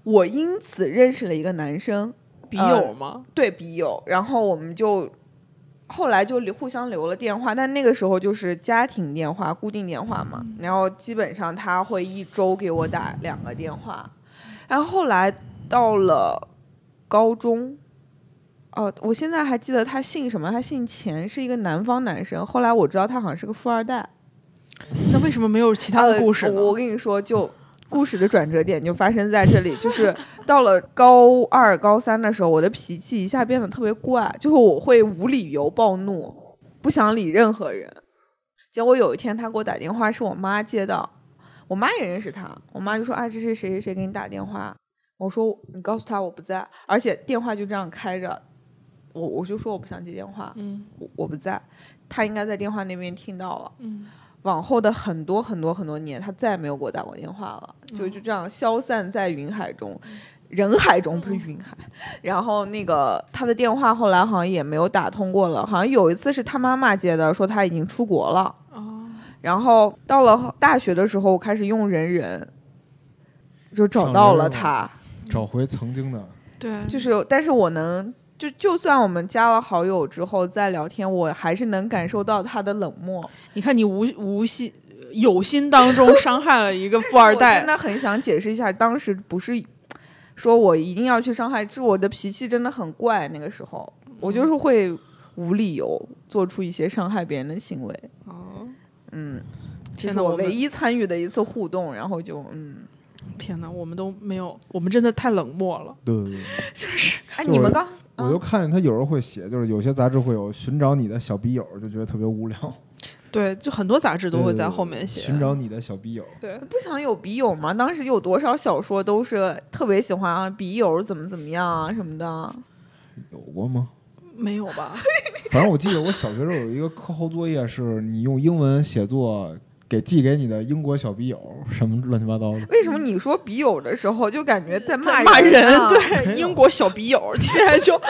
[SPEAKER 1] 我因此认识了一个男生，
[SPEAKER 2] 笔
[SPEAKER 1] 呃
[SPEAKER 2] 友吗？
[SPEAKER 1] 对笔友，然后我们就后来就互相留了电话，但那个时候就是家庭电话、固定电话嘛，然后基本上他会一周给我打两个电话，然后后来到了高中。哦，我现在还记得他姓什么，他姓钱，是一个南方男生。后来我知道他好像是个富二代。
[SPEAKER 2] 那为什么没有其他的故事呢？
[SPEAKER 1] 呃我我跟你说，就故事的转折点就发生在这里，就是到了高二、高三的时候，我的脾气一下变得特别怪，就是我会无理由暴怒，不想理任何人。结果有一天他给我打电话，是我妈接到，我妈也认识他，我妈就说：“啊，这是谁谁谁给你打电话。”我说：“你告诉他我不在，而且电话就这样开着。”我我就说我不想接电话，
[SPEAKER 2] 嗯
[SPEAKER 1] 我我不在，他应该在电话那边听到了。
[SPEAKER 2] 嗯，
[SPEAKER 1] 往后的很多很多很多年，他再也没有给我打过电话了，就就这样消散在云海中，人海中不是云海。然后那个他的电话后来好像也没有打通过了，好像有一次是他妈妈接的，说他已经出国了。
[SPEAKER 2] 哦，
[SPEAKER 1] 然后到了大学的时候，我开始用人人，就找到了他。
[SPEAKER 3] 找回曾经的
[SPEAKER 2] 对，
[SPEAKER 1] 就是，但是我能。就就算我们加了好友之后再聊天，我还是能感受到他的冷漠。
[SPEAKER 2] 你看你无无心有心当中伤害了一个富二
[SPEAKER 1] 代真，的很想解释一下，当时不是说我一定要去伤害，是我的脾气真的很怪。那个时候，我就是会无理由做出一些伤害别人的行为。
[SPEAKER 2] 哦，
[SPEAKER 1] 嗯，这
[SPEAKER 2] 天哪，我们
[SPEAKER 1] 是我唯一参与的一次互动，然后就嗯，
[SPEAKER 2] 天哪，我们都没有，我们真的太冷漠了。
[SPEAKER 3] 对对对。
[SPEAKER 1] 哎，你们刚
[SPEAKER 3] 我就看见他有时候会写，就是有些杂志会有寻找你的小笔友，就觉得特别无聊。
[SPEAKER 2] 对，就很多杂志都会在后面写。
[SPEAKER 3] 寻找你的小笔友。
[SPEAKER 2] 对，
[SPEAKER 1] 不想有笔友吗？当时有多少小说都是特别喜欢啊，笔友怎么怎么样啊什么的。
[SPEAKER 3] 有过吗？
[SPEAKER 2] 没有吧？
[SPEAKER 3] 反正我记得我小学时候有一个课后作业，是你用英文写作给寄给你的英国小笔友，什么乱七八糟的。
[SPEAKER 1] 为什么你说笔友的时候就感觉在
[SPEAKER 2] 在
[SPEAKER 1] 骂
[SPEAKER 2] 骂人，
[SPEAKER 1] 啊？
[SPEAKER 2] 对，英国小笔友，听起来就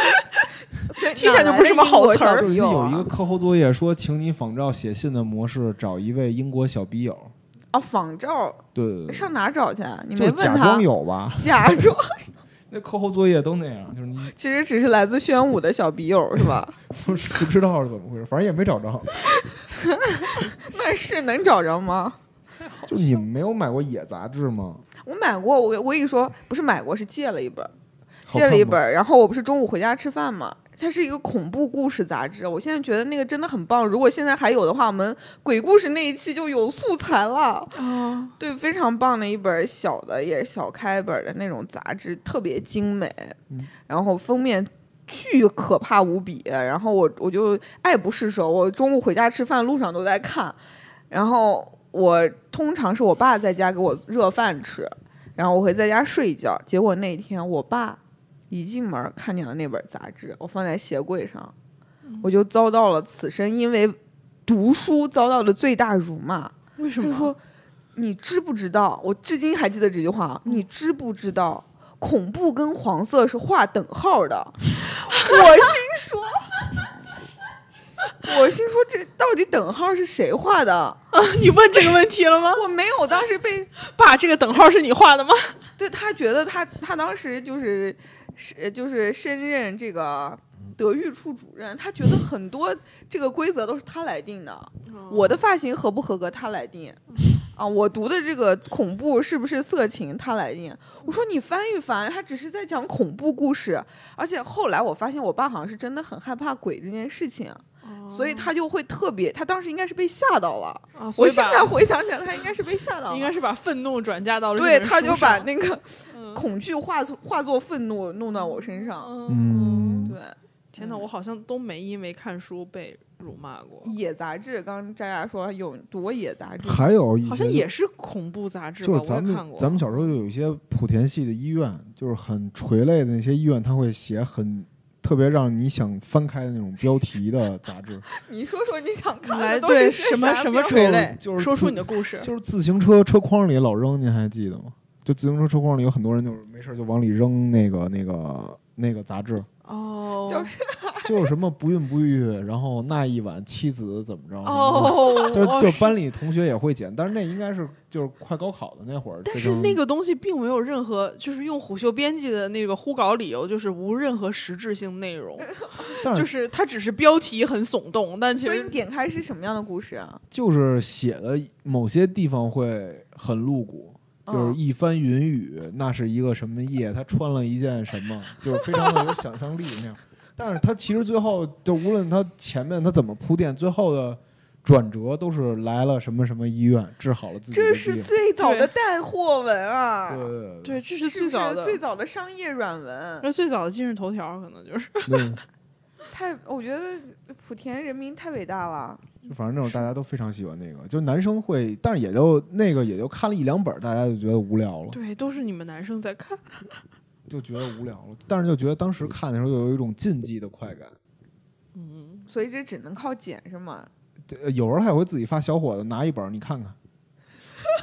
[SPEAKER 1] 所以
[SPEAKER 2] 听起来就不是什么好词儿
[SPEAKER 1] 哪来的英国小笔友
[SPEAKER 3] 就是有一个
[SPEAKER 1] 啊
[SPEAKER 3] 课后作业说，请你仿照写信的模式找一位英国小笔友。
[SPEAKER 1] 哦，仿照
[SPEAKER 3] 对对对，
[SPEAKER 1] 上哪找去啊？你没问他？
[SPEAKER 3] 假装有吧？
[SPEAKER 1] 假装，
[SPEAKER 3] 那课后作业都那样，就是你
[SPEAKER 1] 其实只是来自宣武的小笔友是吧？
[SPEAKER 3] 不是不知道是怎么回事，反正也没找着。
[SPEAKER 1] 那是能找着吗？
[SPEAKER 3] 就你们没有买过野杂志吗？
[SPEAKER 1] 我买过，我我跟你说，不是买过，是借了一本，借了一本。然后我不是中午回家吃饭嘛，它是一个恐怖故事杂志。我现在觉得那个真的很棒，如果现在还有的话，我们鬼故事那一期就有素材了。
[SPEAKER 2] 啊，
[SPEAKER 1] 对，非常棒的一本小的，也是小开本的那种杂志，特别精美，
[SPEAKER 3] 嗯
[SPEAKER 1] 然后封面巨可怕无比，然后我我就爱不释手，我中午回家吃饭路上都在看，然后我通常是我爸在家给我热饭吃，然后我会在家睡一觉，结果那天我爸一进门看见了那本杂志，我放在鞋柜上，我就遭到了此生因为读书遭到的最大辱骂。
[SPEAKER 2] 为什么？
[SPEAKER 1] 他就说：“你知不知道？我至今还记得这句话。啊你知不知道恐怖跟黄色是划等号的？”我心说，我心说这到底等号是谁画的啊？
[SPEAKER 2] 你问这个问题了吗？
[SPEAKER 1] 我没有，当时被
[SPEAKER 2] 爸，这个等号是你画的吗？
[SPEAKER 1] 对他觉得他他当时就是是就是升任这个德育处主任，他觉得很多这个规则都是他来定的。我的发型合不合格，他来定。啊，我读的这个恐怖是不是色情，他来定。我说你翻一翻，他只是在讲恐怖故事，而且后来我发现我爸好像是真的很害怕鬼这件事情，所以他就会特别，他当时应该是被吓到了。我现在回想起来，他应该是被吓到了，
[SPEAKER 2] 应该是把愤怒转嫁到了
[SPEAKER 1] 对，他就把那个
[SPEAKER 2] 嗯
[SPEAKER 1] 恐惧化作化作愤怒弄到我身上。
[SPEAKER 3] 嗯，
[SPEAKER 1] 对，
[SPEAKER 2] 天呐，
[SPEAKER 1] 嗯。
[SPEAKER 2] 我好像都没因为看书被辱骂过，
[SPEAKER 1] 野杂志，刚刚渣渣说有多野杂志，
[SPEAKER 3] 还有一
[SPEAKER 2] 好像也是恐怖杂志吧，
[SPEAKER 3] 就是咱们
[SPEAKER 2] 我也看过。
[SPEAKER 3] 咱们小时候就有一些莆田系的医院，就是很垂类的那些医院，他会写很特别让你想翻开的那种标题的杂志，
[SPEAKER 1] 你说说你想看
[SPEAKER 2] 来
[SPEAKER 1] 的都
[SPEAKER 2] 对
[SPEAKER 1] 是些
[SPEAKER 2] 什么什么垂类
[SPEAKER 3] 就是
[SPEAKER 2] 说出你的故事。
[SPEAKER 3] 就是自行车车筐里老扔，您还记得吗？就自行车车筐里有很多人就是没事就往里扔那个那个那个杂志，
[SPEAKER 2] 哦，
[SPEAKER 1] 就是
[SPEAKER 3] 就是什么不孕不育，然后那一晚妻子怎么着，
[SPEAKER 2] 哦，
[SPEAKER 3] 就
[SPEAKER 2] 哦
[SPEAKER 3] 就班里同学也会捡，但是那应该是就是快高考的那会儿，
[SPEAKER 2] 但是那个东西并没有任何，就是用虎嗅编辑的那个呼稿理由，就是无任何实质性内容，
[SPEAKER 3] 但
[SPEAKER 2] 就是是它只是标题很耸动，但其实
[SPEAKER 1] 所以你点开是什么样的故事啊？
[SPEAKER 3] 就是写的某些地方会很露骨，就是
[SPEAKER 1] 嗯
[SPEAKER 3] 一番云雨，那是一个什么夜，他穿了一件什么，就是非常的有想象力那样。但是他其实最后就无论他前面他怎么铺垫，最后的转折都是来了什么什么医院治好了自己
[SPEAKER 1] 这。是最早的带货文啊，
[SPEAKER 3] 对对
[SPEAKER 2] 对，这是最早的，
[SPEAKER 1] 是最早的商业软文？
[SPEAKER 2] 那最早的今日头条可能就是
[SPEAKER 1] 太，我觉得莆田人民太伟大了。
[SPEAKER 3] 就反正那种大家都非常喜欢那个，就男生会，但是也就那个也就看了一两本，大家就觉得无聊了。
[SPEAKER 2] 对，都是你们男生在看。
[SPEAKER 3] 就觉得无聊了，但是就觉得当时看的时候有一种禁忌的快感。
[SPEAKER 2] 嗯，
[SPEAKER 1] 所以这只能靠捡是吗？
[SPEAKER 3] 对呃有时候他也会自己发小伙子拿一本儿你看看，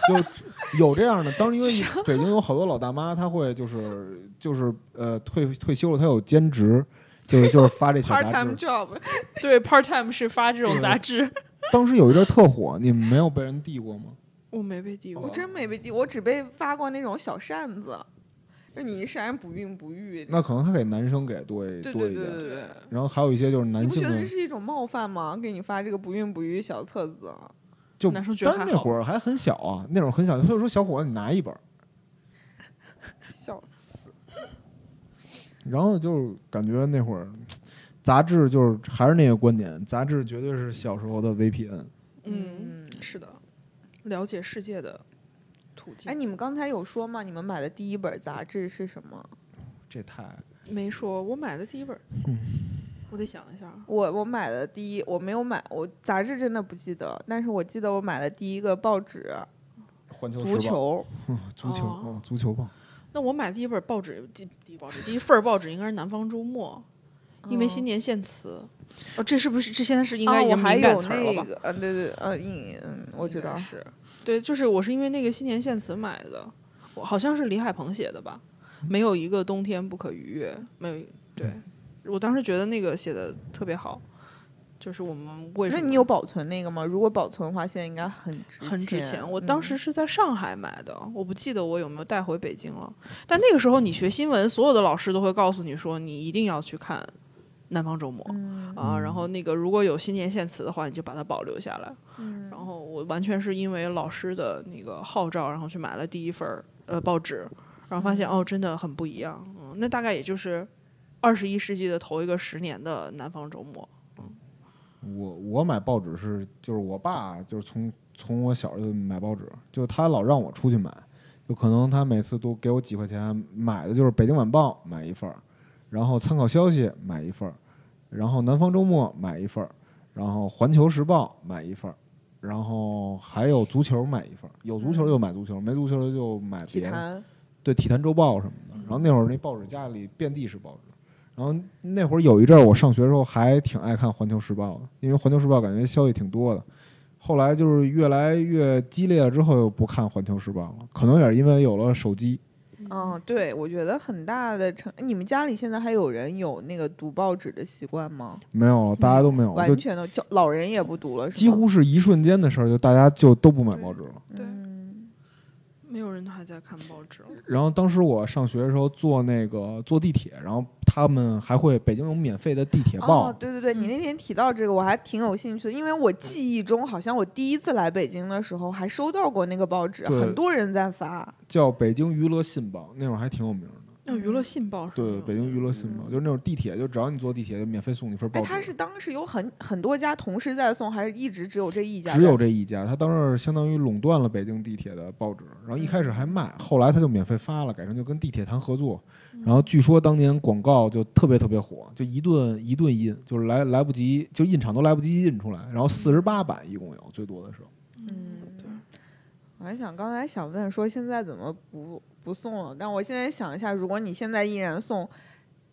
[SPEAKER 3] 就有这样的。当时因为北京有好多老大妈，她会就是就是呃退退休了，她有兼职，就是就是发这小
[SPEAKER 1] Part
[SPEAKER 3] 杂
[SPEAKER 1] time
[SPEAKER 3] 志。
[SPEAKER 1] job，
[SPEAKER 2] 对，part time 是发这种杂志，
[SPEAKER 3] 当时有一阵儿特火，你们没有被人递过吗？
[SPEAKER 2] 我没被递过。
[SPEAKER 1] 我真没被递，我只被发过那种小扇子，就你一扇不孕不育。
[SPEAKER 3] 那可能他给男生给多一
[SPEAKER 1] 对
[SPEAKER 3] 多一点，
[SPEAKER 1] 对对对对，
[SPEAKER 3] 然后还有一些就是
[SPEAKER 1] 你
[SPEAKER 3] 男性的
[SPEAKER 1] 不觉得这，是一种冒犯吗？给你发这个不孕不育小册子，
[SPEAKER 3] 就
[SPEAKER 2] 男生觉得
[SPEAKER 3] 但
[SPEAKER 2] 还好
[SPEAKER 3] 那会儿还很小啊，那会儿很小，他就说小伙子你拿一本儿，
[SPEAKER 1] 笑死！
[SPEAKER 3] 然后就感觉那会儿 杂志就是还是那个观点，杂志绝对是小时候的 VPN。
[SPEAKER 2] 嗯，是的，了解世界的途径。
[SPEAKER 1] 哎，你们刚才有说吗？你们买的第一本杂志是什么？
[SPEAKER 3] 这太
[SPEAKER 2] 没说，我买的第一本，
[SPEAKER 3] 嗯
[SPEAKER 2] 我得想一下。
[SPEAKER 1] 我我买的第一，我没有买，我杂志真的不记得，但是我记得我买的第一个报纸《
[SPEAKER 3] 环球，
[SPEAKER 1] 足球
[SPEAKER 3] 嗯 足球
[SPEAKER 2] 哦
[SPEAKER 3] 哦，足球报。
[SPEAKER 2] 那我买第一本报纸，第第一报纸，第一份报纸应该是《南方周末》，因为新年献词。哦，这是不是这现在是应该
[SPEAKER 1] 啊，
[SPEAKER 2] 已经敏
[SPEAKER 1] 我还有
[SPEAKER 2] 感词了吧？
[SPEAKER 1] 那个，嗯，对对，呃，应嗯，我知道，
[SPEAKER 2] 是，对，就是我是因为那个新年献词买的，我好像是李海鹏写的吧，没有一个冬天不可逾越，没有对，我当时觉得那个写的特别好，就是我们为什么
[SPEAKER 1] 那你有保存那个吗？如果保存的话，现在应该很值
[SPEAKER 2] 很值钱。我
[SPEAKER 1] 嗯
[SPEAKER 2] 当时是在上海买的，我不记得我有没有带回北京了。但那个时候你学新闻，所有的老师都会告诉你说，你一定要去看《南方周末》
[SPEAKER 1] 嗯
[SPEAKER 2] 啊，然后那个如果有新年献词的话，你就把它保留下来。
[SPEAKER 1] 嗯
[SPEAKER 2] 然后我完全是因为老师的那个号召，然后去买了第一份儿呃报纸，然后发现哦，真的很不一样。嗯，那大概也就是二十一世纪的头一个十年的南方周末。
[SPEAKER 3] 我我买报纸是就是我爸就是从从我小就买报纸，就他老让我出去买，就可能他每次都给我几块钱，买的就是《北京晚报》买一份儿，然后《参考消息》买一份儿，然后《南方周末》买一份儿，然后《环球时报》买一份儿，然后还有足球买一份儿，有足球就买足球，没足球就买别的。
[SPEAKER 1] 体坛，
[SPEAKER 3] 对《体坛周报》什么的。然后那会儿那报纸家里遍地是报纸。然后那会儿有一阵儿，我上学的时候还挺爱看《环球时报》的，因为《环球时报》感觉消息挺多的。后来就是越来越激烈了之后，又不看《环球时报》了，可能也是因为有了手机。
[SPEAKER 1] 嗯，对，我觉得很大的成。你们家里现在还有人有那个读报纸的习惯吗？
[SPEAKER 3] 没有了，大家都没有，就
[SPEAKER 1] 完全都，叫老人也不读了，
[SPEAKER 3] 几乎是一瞬间的事儿，就大家就都不买报纸了。
[SPEAKER 2] 对
[SPEAKER 1] 嗯
[SPEAKER 2] 没有人还在看报纸了。
[SPEAKER 3] 然后当时我上学的时候坐那个坐地铁，然后他们还会北京有免费的地铁报，
[SPEAKER 1] 哦，对对对，你那天提到这个，我还挺有兴趣的，因为我记忆中好像我第一次来北京的时候还收到过那个报纸，很多人在发。
[SPEAKER 3] 叫《北京娱乐信报》，那会儿还挺有名的。
[SPEAKER 2] 那娱乐信报是
[SPEAKER 3] 对，北京娱乐信报，就是那种地铁，就只要你坐地铁，就免费送你份报
[SPEAKER 1] 哎，
[SPEAKER 3] 纸。
[SPEAKER 1] 他是当时有很很多家同时在送，还是一直只有这一家？
[SPEAKER 3] 只有这一家，他当时相当于垄断了北京地铁的报纸，然后一开始还卖，后来他就免费发了，改成就跟地铁谈合作。然后据说当年广告就特别特别火，就一顿一顿印，就是来来不及，就印厂都来不及印出来。然后四十八版一共有，最多的时候。
[SPEAKER 1] 嗯，对我还想刚才想问说现在怎么不不送了，但我现在想一下，如果你现在依然送，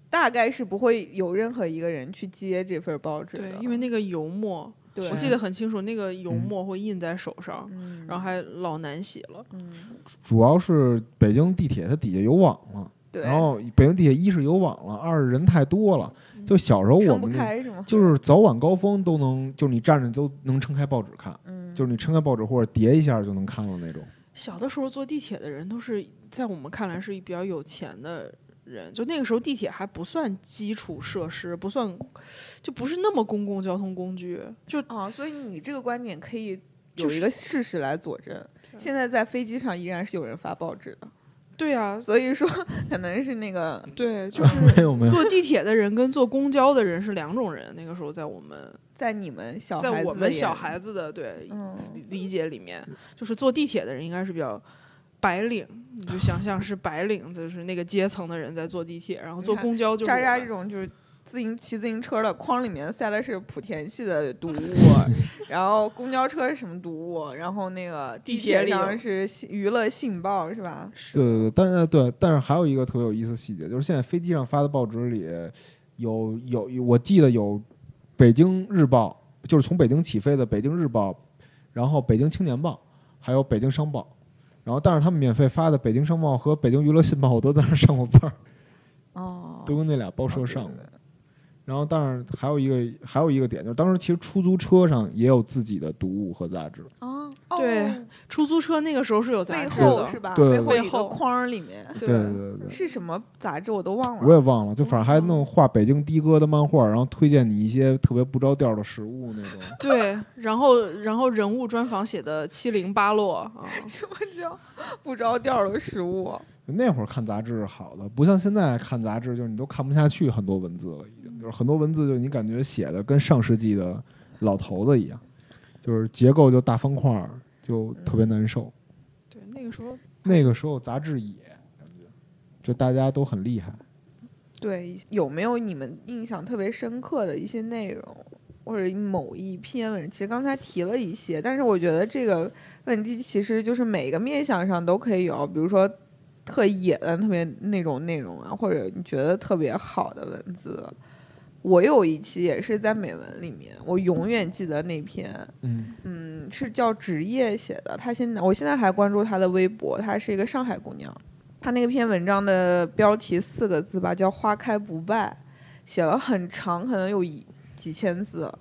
[SPEAKER 1] 大概是不会有任何一个人去接这份报纸的，
[SPEAKER 2] 对，因为那个油墨，我记得很清楚，那个油
[SPEAKER 3] 嗯
[SPEAKER 2] 墨会印在手上，
[SPEAKER 1] 嗯，
[SPEAKER 2] 然后还老难洗了。
[SPEAKER 1] 嗯，
[SPEAKER 3] 主要是北京地铁它底下有网了，
[SPEAKER 1] 对，
[SPEAKER 3] 然后北京地铁一是有网了，二是人太多了。就小时候我们？就是早晚高峰都能，就是你站着都能撑开报纸看，
[SPEAKER 1] 嗯，
[SPEAKER 3] 就是你撑开报纸或者叠一下就能看了那种。
[SPEAKER 2] 小的时候坐地铁的人都是在我们看来是比较有钱的人，就那个时候地铁还不算基础设施，不算，就不是那么公共交通工具。就
[SPEAKER 1] 啊，所以你这个观点可以有一个事实来佐证。现在在飞机上依然是有人发报纸的，
[SPEAKER 2] 对呀、
[SPEAKER 1] 所以说可能是那个
[SPEAKER 2] 对，就是
[SPEAKER 3] 没有没有，
[SPEAKER 2] 坐地铁的人跟坐公交的人是两种人。那个时候在我们
[SPEAKER 1] 在你们小
[SPEAKER 2] 在
[SPEAKER 1] 孩子的
[SPEAKER 2] 我们小孩子的对
[SPEAKER 1] 嗯
[SPEAKER 2] 理解里面，就是坐地铁的人应该是比较白领，你就想象是白领，就是那个阶层的人在坐地铁，然后坐公交就是
[SPEAKER 1] 渣渣这种就是自行骑自行车的筐里面塞的是莆田系的读 物，然后公交车是什么读物，然后那个
[SPEAKER 2] 地
[SPEAKER 1] 铁上是信娱乐信报是吧？
[SPEAKER 3] 对对对，但是对，但是还有一个特别有意思的细节，就是现在飞机上发的报纸里有有有，我记得有北京日报，就是从北京起飞的北京日报，然后北京青年报，还有北京商报。然后，但是他们免费发的北京商报和北京娱乐信报，我都在那儿上过班儿，
[SPEAKER 1] 哦，
[SPEAKER 3] 都跟那俩报社上过。
[SPEAKER 1] 对对对
[SPEAKER 3] 然后，但是还有一个还有一个点，就是当时其实出租车上也有自己的读物和杂志。
[SPEAKER 1] 哦，
[SPEAKER 2] 对
[SPEAKER 1] 哦
[SPEAKER 2] 出租车那个时候是有杂
[SPEAKER 1] 背
[SPEAKER 2] 志的，
[SPEAKER 1] 后是吧？
[SPEAKER 3] 对
[SPEAKER 1] 背后框儿里面
[SPEAKER 3] 对对对对，
[SPEAKER 1] 是什么杂志我都忘了我。
[SPEAKER 3] 也忘了，就反正还弄画北京的哥的漫画，然后推荐你一些特别不着调的食物那种。
[SPEAKER 2] 对，然后然后人物专访写的七零八落啊，
[SPEAKER 1] 什么叫不着调的食物？
[SPEAKER 3] 那会儿看杂志是好的，不像现在看杂志，就是你都看不下去很多文字了，已经就是很多文字就你感觉写的跟上世纪的老头子一样，就是结构就大方块儿，就特别难受。
[SPEAKER 2] 对，那个时候
[SPEAKER 3] 那个时候杂志也，感觉就大家都很厉害。
[SPEAKER 1] 对，有没有你们印象特别深刻的一些内容，或者某一篇文？其实刚才提了一些，但是我觉得这个问题其实就是每个面向上都可以有，比如说特野的、特别那种内容啊，或者你觉得特别好的文字。我有一期也是在美文里面，我永远记得那篇，
[SPEAKER 3] 嗯
[SPEAKER 1] 嗯，是叫职业写的。她现在，我现在还关注她的微博，她是一个上海姑娘。她那篇文章的标题四个字吧，叫“花开不败”，写了很长，可能有一几千字，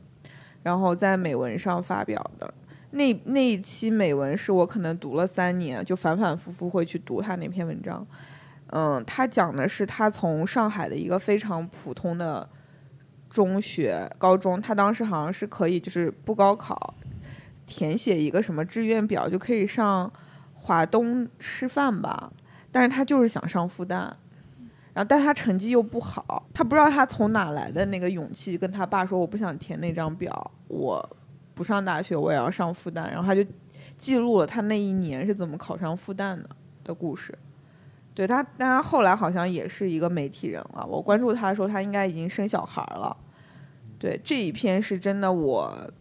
[SPEAKER 1] 然后在美文上发表的。那那一期美文是我可能读了三年，就反反复复会去读她那篇文章。嗯，她讲的是她从上海的一个非常普通的中学、高中，他当时好像是可以就是不高考，填写一个什么志愿表就可以上华东师范吧，但是他就是想上复旦，然后但他成绩又不好，他不知道他从哪来的那个勇气跟他爸说我不想填那张表，我不上大学我也要上复旦，然后他就记录了他那一年是怎么考上复旦的的故事。对他，但他后来好像也是一个媒体人了。我关注他的时候，他应该已经生小孩了。对这一篇是真的我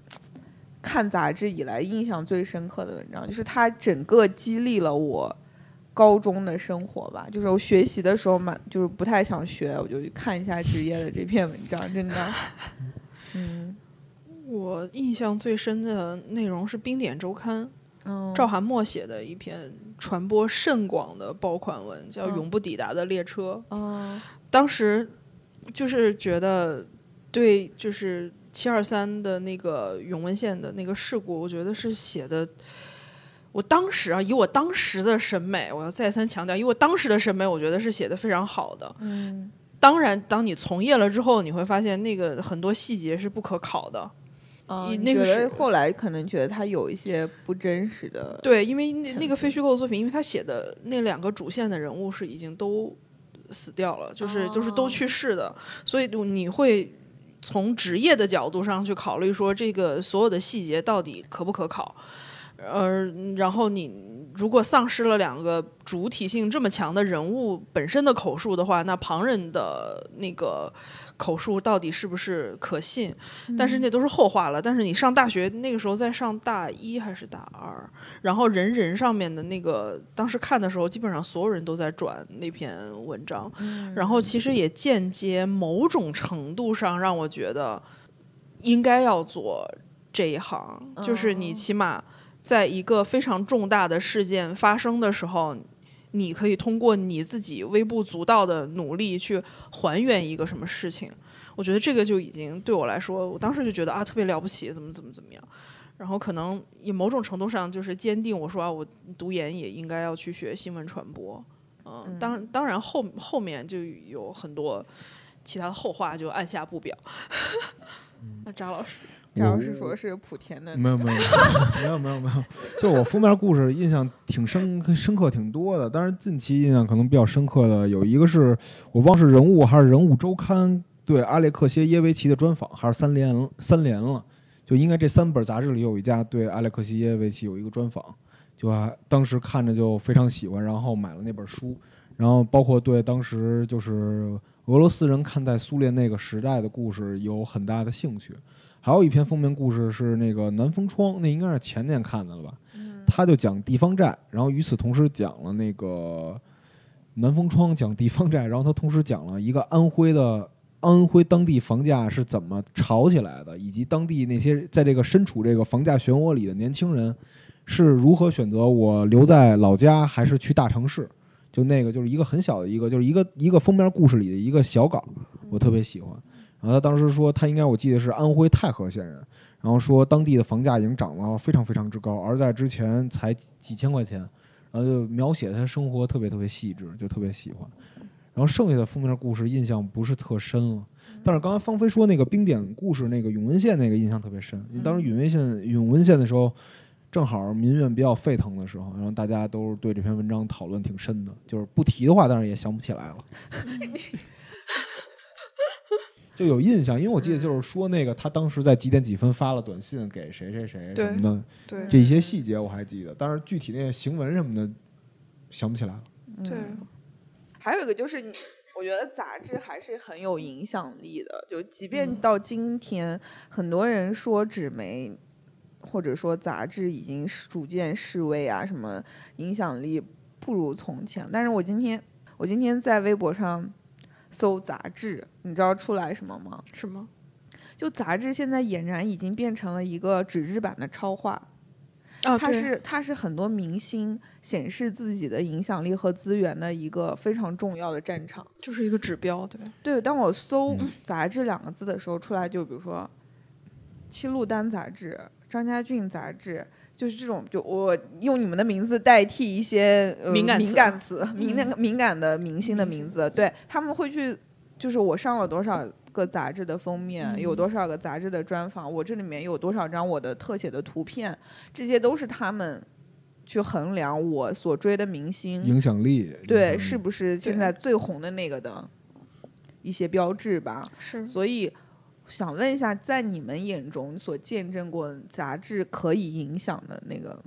[SPEAKER 1] 看杂志以来印象最深刻的文章，就是他整个激励了我高中的生活吧。就是我学习的时候嘛就是不太想学，我就去看一下职业的这篇文章，真的，嗯
[SPEAKER 2] 我印象最深的内容是《冰点周刊》
[SPEAKER 1] 嗯，
[SPEAKER 2] 赵涵墨写的一篇传播甚广的爆款文，叫《
[SPEAKER 1] 嗯
[SPEAKER 2] 永不抵达的列车》。
[SPEAKER 1] 嗯
[SPEAKER 2] 当时就是觉得对，就是七二三的那个永温县的那个事故，我觉得是写的。我当时啊，以我当时的审美，我要再三强调，以我当时的审美，我觉得是写的非常好的。
[SPEAKER 1] 嗯
[SPEAKER 2] 当然，当你从业了之后，你会发现那个很多细节是不可考的。
[SPEAKER 1] 你觉得
[SPEAKER 2] 那个是
[SPEAKER 1] 后来可能觉得他有一些不真实的，
[SPEAKER 2] 对，因为那那个非虚构的作品，因为他写的那两个主线的人物是已经都死掉了，就是就是都去世的，所以你会从职业的角度上去考虑说这个所有的细节到底可不可考，呃，然后你。如果丧失了两个主体性这么强的人物本身的口述的话，那旁人的那个口述到底是不是可信？但是那都是后话了。但是你上大学那个时候在上大一还是大二，然后人人上面的那个当时看的时候，基本上所有人都在转那篇文章，然后其实也间接某种程度上让我觉得应该要做这一行，就是你起码。在一个非常重大的事件发生的时候，你可以通过你自己微不足道的努力去还原一个什么事情。我觉得这个就已经对我来说，我当时就觉得啊特别了不起，怎么怎么怎么样。然后可能也某种程度上就是坚定我说啊，我读研也应该要去学新闻传播。嗯，当当然后后面就有很多其他的后话就按下不表。那张老师。
[SPEAKER 1] 张老师说是莆田的，
[SPEAKER 3] 没有没有没有没有没有，就我封面故事印象挺深深刻挺多的，但是近期印象可能比较深刻的有一个是我忘是人物还是人物周刊对阿列克谢耶维奇的专访，还是三连三连了，就应该这三本杂志里有一家对阿列克谢耶维奇有一个专访，就当时看着就非常喜欢，然后买了那本书，然后包括对当时就是俄罗斯人看待苏联那个时代的故事有很大的兴趣。还有一篇封面故事是那个南风窗，那应该是前年看的了吧？他就讲地方债，然后与此同时讲了那个南风窗讲地方债，然后他同时讲了一个安徽的安徽当地房价是怎么炒起来的，以及当地那些在这个身处这个房价漩涡里的年轻人是如何选择我留在老家还是去大城市。就那个就是一个很小的一个，就是一个一个封面故事里的一个小稿，我特别喜欢。然后他当时说，他应该我记得是安徽太和县人，然后说当地的房价已经涨了非常非常之高，而在之前才几千块钱，然后就描写他生活特别特别细致，就特别喜欢。然后剩下的封面故事印象不是特深了，但是刚才芳菲说那个冰点故事那个永文县那个印象特别深，当时永文县永文县的时候，正好民怨比较沸腾的时候，然后大家都对这篇文章讨论挺深的，就是不提的话，当然也想不起来了。就有印象，因为我记得就是说那个他当时在几点几分发了短信给谁谁谁什么的，
[SPEAKER 2] 对
[SPEAKER 3] 这一些细节我还记得，但是具体那些行文什么的想不起来了。
[SPEAKER 2] 对，
[SPEAKER 1] 还有一个就是，我觉得杂志还是很有影响力的，就即便到今天，很多人说纸媒或者说杂志已经逐渐式微啊，什么影响力不如从前，但是我今天我今天在微博上。搜杂志，你知道出来什么吗？
[SPEAKER 2] 什么？
[SPEAKER 1] 就杂志现在俨然已经变成了一个纸质版的超话。
[SPEAKER 2] 啊，
[SPEAKER 1] 它是它是很多明星显示自己的影响力和资源的一个非常重要的战场，
[SPEAKER 2] 就是一个指标，对
[SPEAKER 1] 对。当我搜杂志两个字的时候，出来就比如说《七鹿丹》杂志、张家俊杂志。就是这种，就我用你们的名字代替一些敏
[SPEAKER 2] 感
[SPEAKER 1] 敏感词、敏那个敏感的明星的名字，对他们会去，就是我上了多少个杂志的封面，有多少个杂志的专访，我这里面有多少张我的特写的图片，这些都是他们去衡量我所追的明星
[SPEAKER 3] 影响力，
[SPEAKER 1] 对，是不是现在最红的那个的一些标志吧？
[SPEAKER 2] 是，
[SPEAKER 1] 所以。想问一下，在你们眼中所见证过杂志可以影响的那个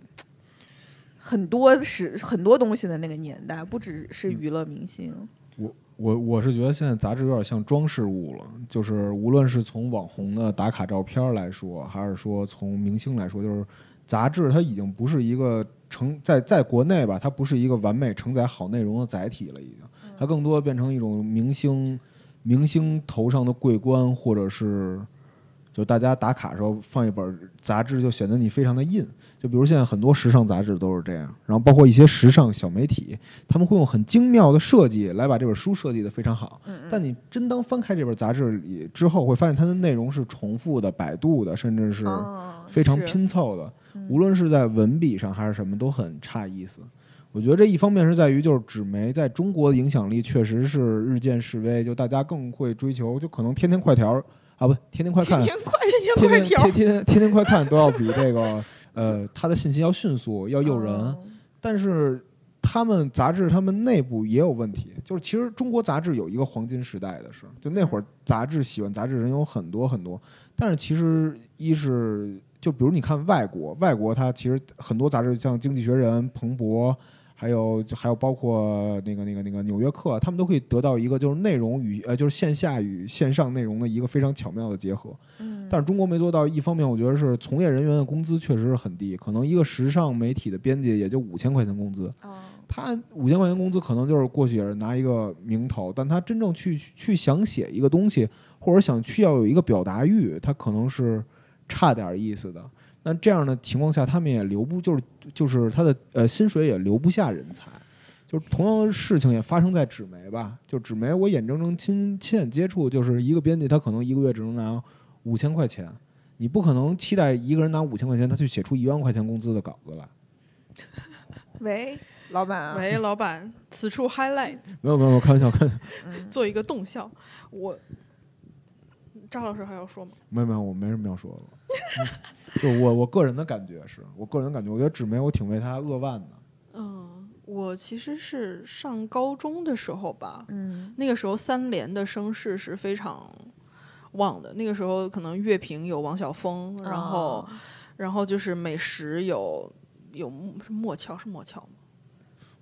[SPEAKER 1] 很多是很多东西的那个年代，不只是娱乐明星。
[SPEAKER 3] 我我我是觉得现在杂志有点像装饰物了，就是无论是从网红的打卡照片来说，还是说从明星来说，就是杂志它已经不是一个承在在国内吧，它不是一个完美承载好内容的载体了，已经，它更多变成一种明星。明星头上的桂冠，或者是就大家打卡的时候放一本杂志，就显得你非常的硬。就比如现在很多时尚杂志都是这样，然后包括一些时尚小媒体，他们会用很精妙的设计来把这本书设计的非常好。但你真当翻开这本杂志里之后，会发现它的内容是重复的、百度的，甚至是非常拼凑的。无论是在文笔上还是什么，都很差意思。我觉得这一方面是在于，就是纸媒在中国的影响力确实是日渐式微，就大家更会追求，就可能天天快条啊，不，天天快看，
[SPEAKER 1] 天天快，天天快条，
[SPEAKER 3] 天天天天快看都要比这个呃，它的信息要迅速，要诱人。但是他们杂志他们内部也有问题，就是其实中国杂志有一个黄金时代的是，就那会儿杂志喜欢杂志人有很多很多，但是其实一是就比如你看外国，外国它其实很多杂志像《经济学人》、彭博。还有还有包括那个那个那个《纽约客》，他们都可以得到一个就是内容与呃就是线下与线上内容的一个非常巧妙的结合。
[SPEAKER 1] 嗯
[SPEAKER 3] 但是中国没做到，一方面我觉得是从业人员的工资确实是很低，可能一个时尚媒体的编辑也就五千块钱工资，
[SPEAKER 1] 哦
[SPEAKER 3] 他五千块钱工资可能就是过去也是拿一个名头，但他真正去去想写一个东西，或者想去要有一个表达欲，他可能是差点意思的。那这样的情况下，他们也留不就是就是他的呃薪水也留不下人才。就是同样的事情也发生在纸媒吧，就纸媒我眼睁睁亲亲眼接触，就是一个编辑他可能一个月只能拿五千块钱，你不可能期待一个人拿五千块钱他去写出一万块钱工资的稿子来。
[SPEAKER 1] 喂，老板啊，
[SPEAKER 2] 喂，老板，此处 highlight，
[SPEAKER 3] 没有没有，没有开玩笑，开玩笑，
[SPEAKER 1] 嗯
[SPEAKER 2] 做一个动效。我，张老师还要说吗？
[SPEAKER 3] 没有没有，我没什么要说的 就我我个人的感觉是，我个人的感觉，我觉得纸媒我挺为他扼腕的。
[SPEAKER 2] 嗯，我其实是上高中的时候吧，
[SPEAKER 1] 嗯
[SPEAKER 2] 那个时候三联的声势是非常旺的。那个时候可能乐评有王晓峰，然后、
[SPEAKER 1] 哦
[SPEAKER 2] 然后就是美食有有是莫乔是莫乔吗？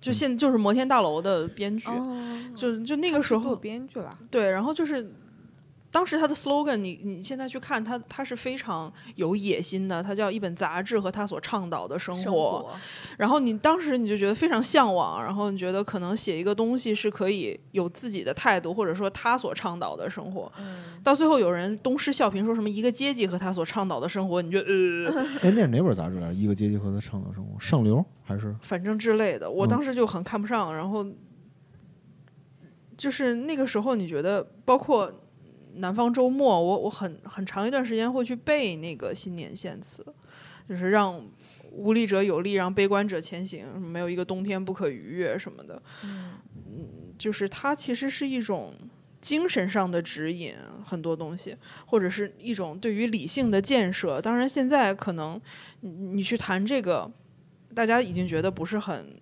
[SPEAKER 2] 就现就是摩天大楼的编剧，
[SPEAKER 1] 哦
[SPEAKER 2] 就就那个时
[SPEAKER 1] 做
[SPEAKER 2] 候
[SPEAKER 1] 编剧了，
[SPEAKER 2] 对，然后就是当时他的 slogan，你你现在去看他，他是非常有野心的，他叫一本杂志和他所倡导的生活。
[SPEAKER 1] 生活
[SPEAKER 2] 然后你当时你就觉得非常向往，然后你觉得可能写一个东西是可以有自己的态度，或者说他所倡导的生活。
[SPEAKER 1] 嗯
[SPEAKER 2] 到最后有人东施效颦，说什么一个阶级和他所倡导的生活，你就呃，
[SPEAKER 3] 哎，那是哪本杂志啊？一个阶级和他倡导生活，上流还是？
[SPEAKER 2] 反正之类的，我
[SPEAKER 3] 嗯
[SPEAKER 2] 当时就很看不上。然后就是那个时候，你觉得包括南方周末，我我很很长一段时间会去背那个新年献词，就是让无力者有力，让悲观者前行，没有一个冬天不可逾越什么的。
[SPEAKER 1] 嗯
[SPEAKER 2] 就是它其实是一种精神上的指引，很多东西，或者是一种对于理性的建设。当然，现在可能你你去谈这个，大家已经觉得不是很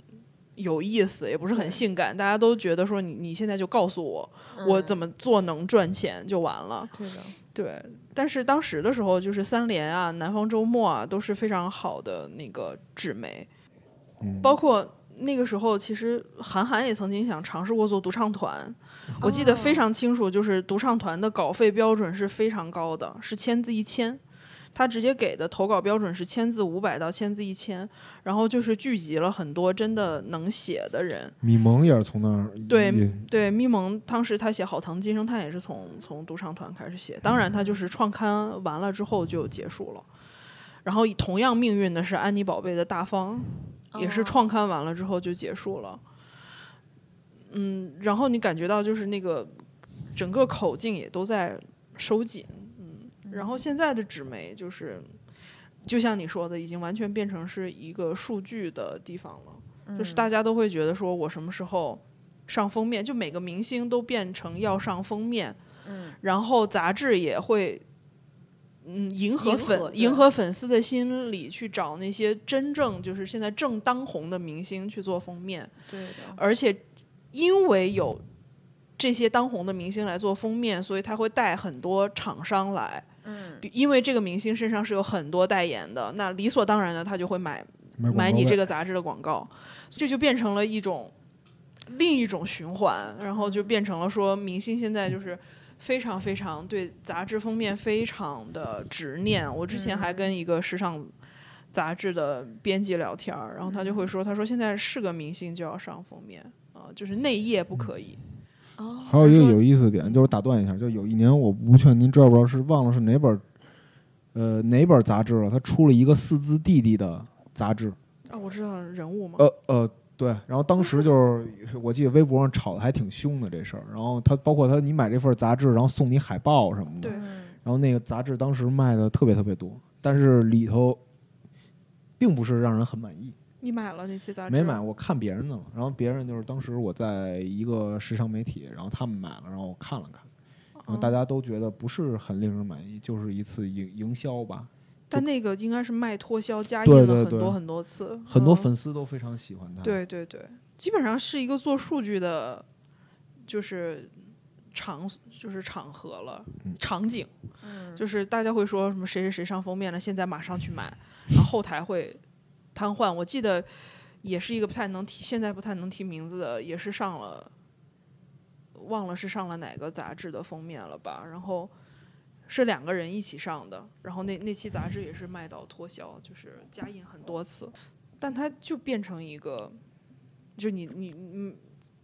[SPEAKER 2] 有意思，也不是很性感，大家都觉得说你你现在就告诉我，我怎么做能赚钱就完了。
[SPEAKER 1] 对的，
[SPEAKER 2] 对，但是当时的时候，就是三联啊、南方周末啊，都是非常好的那个纸媒，
[SPEAKER 3] 嗯，
[SPEAKER 2] 包括那个时候，其实韩寒也曾经想尝试过做独唱团，我记得非常清楚，就是独唱团的稿费标准是非常高的，是千字一千。他直接给的投稿标准是千字五百到千字一千，然后就是聚集了很多真的能写的人。
[SPEAKER 3] 米蒙也是从那儿
[SPEAKER 2] 对对，咪蒙当时他写《好唐今生》，叹也是从从独唱团开始写，当然他就是创刊完了之后就结束了。然后同样命运的是安妮宝贝的大方，也是
[SPEAKER 1] 哦
[SPEAKER 2] 创刊完了之后就结束了。嗯，然后你感觉到就是那个整个口径也都在收紧，嗯，然后现在的纸媒就是，就像你说的，已经完全变成是一个数据的地方了，就是大家都会觉得说我什么时候上封面，就每个明星都变成要上封面，
[SPEAKER 1] 嗯，
[SPEAKER 2] 然后杂志也会。嗯，迎合
[SPEAKER 1] 迎
[SPEAKER 2] 粉
[SPEAKER 1] 合
[SPEAKER 2] 迎合粉丝的心理，去找那些真正就是现在正当红的明星去做封面。
[SPEAKER 1] 对的，
[SPEAKER 2] 而且因为有这些当红的明星来做封面，所以他会带很多厂商来。因为这个明星身上是有很多代言的，那理所当然的他就会买买你这
[SPEAKER 3] 个
[SPEAKER 2] 个杂志的广告，这就变成了一种另一种循环，然后就变成了说明星现在就是。非常非常对杂志封面非常的执念。我之前还跟一个时尚杂志的编辑聊天儿，然后他就会说，他说现在是个明星就要上封面啊、就是内页不可以。
[SPEAKER 1] 哦，
[SPEAKER 3] 还有一个有意思的点，就是打断一下，就有一年我不确定您知道不知道，是忘了是哪本，呃哪本杂志了，他出了一个四字弟弟的杂志，
[SPEAKER 2] 啊，我知道人物嘛，
[SPEAKER 3] 呃呃对，然后当时就是我记得微博上炒的还挺凶的这事儿，然后他包括他你买这份杂志，然后送你海报什么的，然后那个杂志当时卖的特别特别多，但是里头并不是让人很满意。
[SPEAKER 2] 你买了那期杂志？
[SPEAKER 3] 没买，。我看别人的了。然后别人就是当时我在一个时尚媒体，然后他们买了，然后我看了看，然后大家都觉得不是很令人满意，就是一次营营销吧。
[SPEAKER 2] 但那个应该是卖脱销加印了很多很多次，
[SPEAKER 3] 很多
[SPEAKER 2] 嗯
[SPEAKER 3] 粉丝都非常喜欢他。，
[SPEAKER 2] 对对对，基本上是一个做数据的，就是场就是场合了，
[SPEAKER 3] 嗯
[SPEAKER 2] 场景，
[SPEAKER 1] 嗯
[SPEAKER 2] 就是大家会说什么谁谁谁上封面了，现在马上去买，然后后台会瘫痪。我记得也是一个不太能提，现在不太能提名字的，也是上了，忘了是上了哪个杂志的封面了吧，然后。是两个人一起上的，然后那那期杂志也是卖到脱销，就是加印很多次，但它就变成一个，就你你嗯，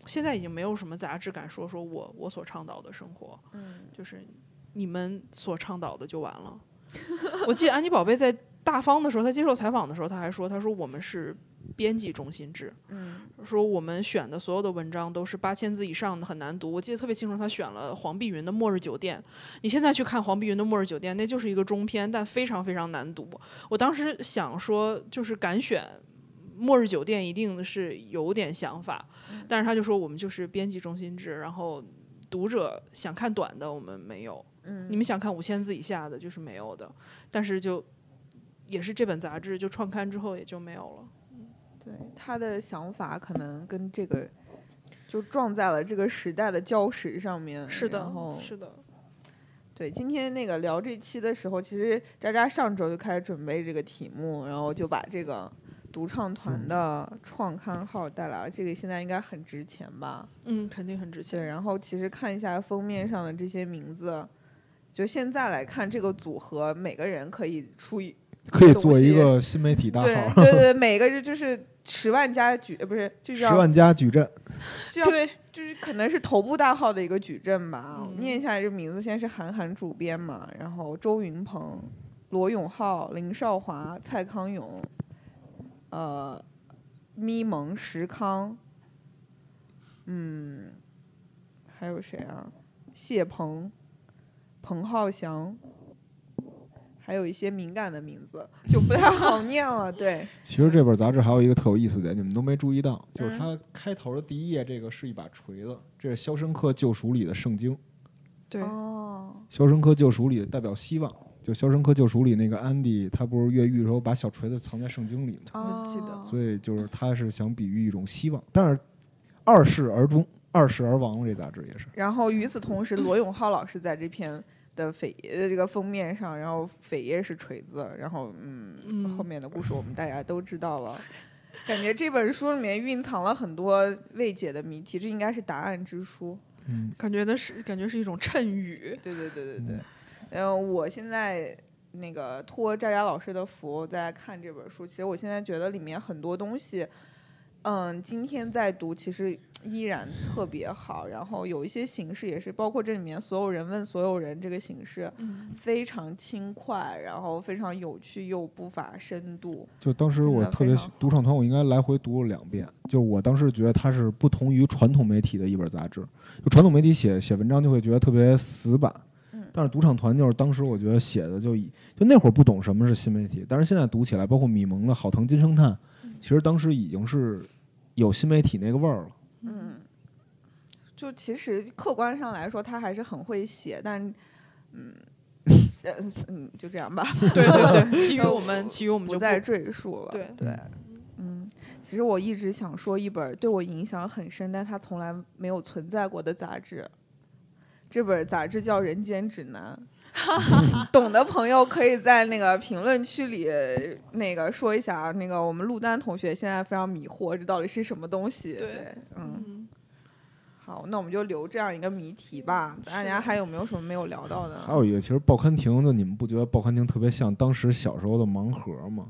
[SPEAKER 2] 现在已经没有什么杂志敢说说我我所倡导的生活，
[SPEAKER 1] 嗯
[SPEAKER 2] 就是你们所倡导的就完了。我记得安妮宝贝在大方的时候，他接受采访的时候，他还说：“他说我们是编辑中心制，
[SPEAKER 1] 嗯
[SPEAKER 2] 说我们选的所有的文章都是八千字以上的，很难读。我记得特别清楚，他选了黄碧云的《末日酒店》。你现在去看黄碧云的《末日酒店》，那就是一个中篇，但非常非常难读。我当时想说，就是敢选《末日酒店》，一定是有点想法，但是他就说我们就是编辑中心制，然后读者想看短的，我们没有。
[SPEAKER 1] 嗯，
[SPEAKER 2] 你们想看五千字以下的，就是没有的。但是就也是这本杂志就创刊之后也就没有了。
[SPEAKER 1] 对他的想法可能跟这个就撞在了这个时代的礁石上面。
[SPEAKER 2] 是的
[SPEAKER 1] 然后，
[SPEAKER 2] 是的，
[SPEAKER 1] 对今天那个聊这期的时候，其实渣渣上周就开始准备这个题目，然后就把这个独唱团的创刊号带来了。这个现在应该很值钱吧？
[SPEAKER 2] 嗯，肯定很值
[SPEAKER 1] 对，
[SPEAKER 2] 钱。
[SPEAKER 1] 然后其实看一下封面上的这些名字。就现在来看，这个组合每个人可以出一
[SPEAKER 3] 可以做一个新媒体大
[SPEAKER 1] 对
[SPEAKER 3] 号，
[SPEAKER 1] 对对，每个人就是十万加矩，呃，不是就叫
[SPEAKER 3] 十万加矩阵。
[SPEAKER 1] 就要
[SPEAKER 2] 对，
[SPEAKER 1] 就是可能是头部大号的一个矩阵吧。念一下这名字，先是韩寒主编嘛，然后周云鹏、罗永浩、林少华、蔡康永，呃，咪蒙、石康，嗯，还有谁啊？谢鹏、彭浩翔。还有一些敏感的名字就不太好念了，对，
[SPEAKER 3] 其实这本杂志还有一个特有意思的点，你们都没注意到，就是
[SPEAKER 1] 嗯
[SPEAKER 3] 它开头的第一页这个是一把锤子，这是《肖申克救赎》里的圣经，《
[SPEAKER 2] 对，
[SPEAKER 1] 哦，
[SPEAKER 3] 肖申克救赎》里代表希望。就《肖申克救赎》里那个安迪，他不是越狱的时候把小锤子藏在圣经里吗？
[SPEAKER 2] 我记得
[SPEAKER 1] 哦
[SPEAKER 3] 所以就是他是想比喻一种希望，但是二世而终，二世而亡了。这杂志也是，
[SPEAKER 1] 然后与此同时，罗永浩老师在这篇的扉呃这个封面上，然后扉页是锤子，然后嗯，
[SPEAKER 2] 嗯
[SPEAKER 1] 后面的故事我们大家都知道了。感觉这本书里面蕴藏了很多未解的谜题，这应该是答案之书。
[SPEAKER 3] 嗯，
[SPEAKER 2] 感觉那是感觉是一种谶语。
[SPEAKER 1] 对对对对对
[SPEAKER 3] 嗯。
[SPEAKER 1] 我现在那个托渣渣老师的福在看这本书，其实我现在觉得里面很多东西，嗯，今天在读其实依然特别好。然后有一些形式也是，包括这里面所有人问所有人这个形式，
[SPEAKER 2] 嗯，
[SPEAKER 1] 非常轻快，然后非常有趣又不乏深度。
[SPEAKER 3] 就当时我特别独唱团，我应该来回读了两遍。就我当时觉得它是不同于传统媒体的一本杂志，就传统媒体写写文章就会觉得特别死板，
[SPEAKER 1] 嗯
[SPEAKER 3] 但是独场团就是当时我觉得写的就以就那会儿不懂什么是新媒体，但是现在读起来，包括米蒙的《好腾金生叹》，其实当时已经是有新媒体那个味儿了。
[SPEAKER 1] 嗯，就其实客观上来说，他还是很会写，但嗯。呃嗯，就这样吧。
[SPEAKER 2] 对对对，其余我们其余我们就
[SPEAKER 1] 不再赘述了。
[SPEAKER 2] 对
[SPEAKER 1] 对，嗯，其实我一直想说一本对我影响很深，但它从来没有存在过的杂志。这本杂志叫《人间指南》，懂的朋友可以在那个评论区里那个说一下啊。那个我们陆丹同学现在非常迷惑，这到底是什么东西？
[SPEAKER 2] 对
[SPEAKER 1] 嗯，
[SPEAKER 2] 嗯，
[SPEAKER 1] 好，那我们就留这样一个谜题吧。大家还有没有什么没有聊到的？
[SPEAKER 3] 还有一个，其实报刊亭的，你们不觉得报刊亭特别像当时小时候的盲盒吗？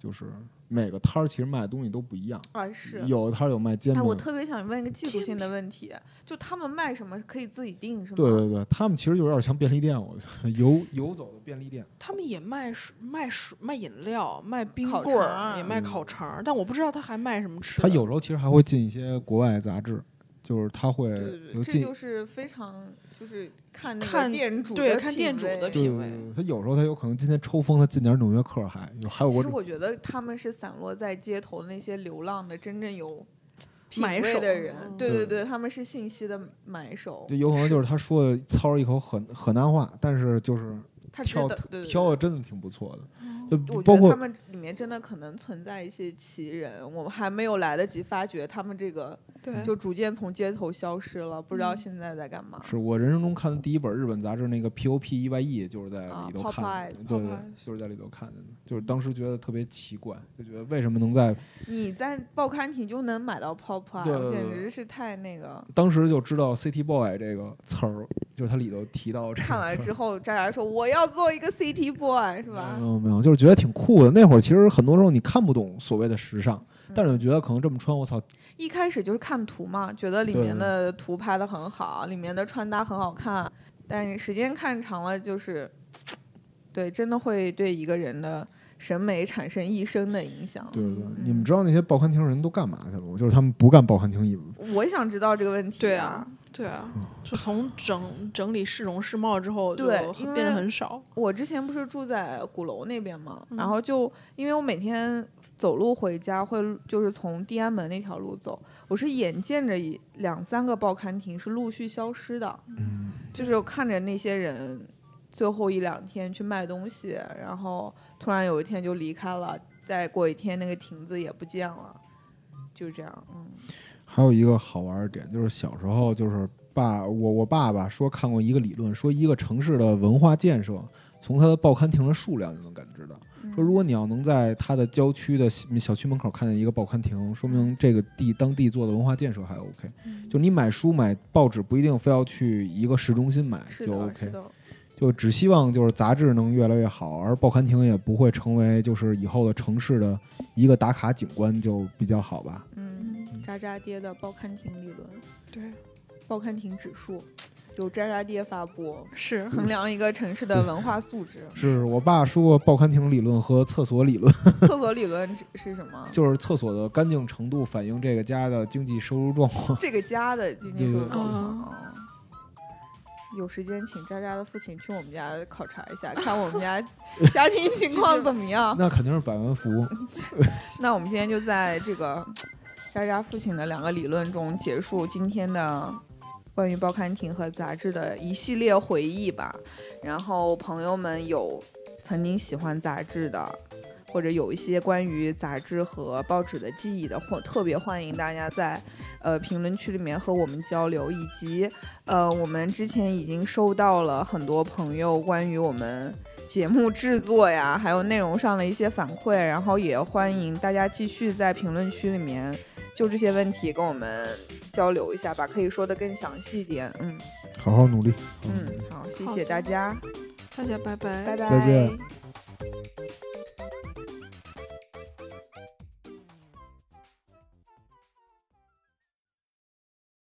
[SPEAKER 3] 就是每个摊儿其实卖的东西都不一样，
[SPEAKER 1] 啊，是。
[SPEAKER 3] 有的摊儿有卖煎
[SPEAKER 1] 哎，
[SPEAKER 3] 饼，
[SPEAKER 1] 我特别想问一个技术性的问题，就他们卖什么可以自己定是吗？
[SPEAKER 3] 对对对，他们其实就有点像便利店，我觉得游游走的便利店。
[SPEAKER 2] 他们也卖水、卖水、卖饮料、卖冰棍儿，也卖
[SPEAKER 3] 嗯
[SPEAKER 2] 烤肠儿，但我不知道他还卖什么吃的。
[SPEAKER 3] 他有时候其实还会进一些国外杂志，就是他会
[SPEAKER 1] 对对对，这，就是非常就是看那个
[SPEAKER 2] 看
[SPEAKER 1] 店主
[SPEAKER 2] 对
[SPEAKER 1] 的
[SPEAKER 2] 看店主的品味，
[SPEAKER 3] 他有时候他有可能今天抽风，他进点《纽约客》还有还有
[SPEAKER 1] 其实我觉得他们是散落在街头的那些流浪的真正有品
[SPEAKER 2] 买手
[SPEAKER 1] 味的人，
[SPEAKER 2] 嗯
[SPEAKER 3] 对
[SPEAKER 1] 对对，他们是信息的买手
[SPEAKER 3] 就。有可能就是他说的操着一口河河南话，但是就是挑
[SPEAKER 1] 道对对对
[SPEAKER 3] 挑的真的挺不错的，就
[SPEAKER 1] 我
[SPEAKER 3] 包括
[SPEAKER 1] 觉得他们里面真的可能存在一些奇人，我们还没有来得及发掘他们这个，
[SPEAKER 2] 对
[SPEAKER 1] 就逐渐从街头消失了，不知道
[SPEAKER 2] 嗯
[SPEAKER 1] 现在在干嘛。
[SPEAKER 3] 是我人生中看的第一本日本杂志，那个 P O P E Y E 就是在
[SPEAKER 1] 啊
[SPEAKER 3] 里头看的对对就是在里头看的，就是当时觉得特别奇怪，就觉得为什么能在
[SPEAKER 1] 你在报刊亭就能买到 Popeye，
[SPEAKER 3] 对对对
[SPEAKER 1] 简直是太那个。
[SPEAKER 3] 当时就知道 City Boy 这个词儿，就是它里头提到这个
[SPEAKER 1] 看完之后，渣渣说我要做一个 City Boy，是吧
[SPEAKER 3] 没？有没有，就是觉得挺酷的。那会儿其实很多时候你看不懂所谓的时尚，但是我觉得可能这么穿，我操，
[SPEAKER 1] 一开始就是看图嘛，觉得里面的图拍的很好，里面的穿搭很好看，但是时间看长了，就是，对，真的会对一个人的审美产生一生的影响。
[SPEAKER 3] 对对你们知道那些报刊亭人都干嘛去了吗？就是他们不干报刊亭业务，
[SPEAKER 1] 我想知道这个问题、
[SPEAKER 2] 对啊，对啊，就从整整理市容市貌之后，
[SPEAKER 1] 对
[SPEAKER 2] 变得很少。
[SPEAKER 1] 我之前不是住在鼓楼那边嘛，
[SPEAKER 2] 嗯
[SPEAKER 1] 然后就因为我每天走路回家会就是从地安门那条路走，我是眼见着一两三个报刊亭是陆续消失的，
[SPEAKER 3] 嗯，
[SPEAKER 1] 就是看着那些人最后一两天去卖东西，然后突然有一天就离开了，再过一天那个亭子也不见了，就这样，嗯，
[SPEAKER 3] 还有一个好玩的点就是小时候就是爸我我爸爸说看过一个理论，说一个城市的文化建设从它的报刊亭的数量就能感知到。说如果你要能在它的郊区的小小区门口看见一个报刊亭，说明这个地当地做的文化建设还 OK。就你买书买报纸不一定非要去一个市中心买就，OK 就只希望就是杂志能越来越好，而报刊亭也不会成为就是以后的城市的一个打卡景观，就比较好吧。
[SPEAKER 1] 嗯，渣渣爹的报刊亭理论，
[SPEAKER 2] 对，
[SPEAKER 1] 报刊亭指数。有渣渣爹发布，
[SPEAKER 2] 是
[SPEAKER 1] 衡量一个城市的文化素质。
[SPEAKER 3] 是我爸说过报刊亭理论和厕所理论，
[SPEAKER 1] 厕所理论是是什么？
[SPEAKER 3] 就是厕所的干净程度反映这个家的经济收入状况。
[SPEAKER 1] 这个家的经济收入
[SPEAKER 3] 对
[SPEAKER 1] 状
[SPEAKER 2] 对
[SPEAKER 1] 况。哦有时间请渣渣的父亲去我们家考察一下，看我们家 家庭情况怎么样。
[SPEAKER 3] 那肯定是百万富翁。
[SPEAKER 1] 那我们今天就在这个渣渣父亲的两个理论中结束今天的关于报刊亭和杂志的一系列回忆吧。然后朋友们有曾经喜欢杂志的，或者有一些关于杂志和报纸的记忆的，或特别欢迎大家在呃评论区里面和我们交流，以及呃我们之前已经收到了很多朋友关于我们节目制作呀，还有内容上的一些反馈，然后也欢迎大家继续在评论区里面就这些问题跟我们交流一下吧，可以说的更详细一点。嗯
[SPEAKER 3] 好好努力。
[SPEAKER 1] 嗯，好，谢谢大家，
[SPEAKER 2] 大家拜拜，
[SPEAKER 1] 拜拜，
[SPEAKER 3] 再见。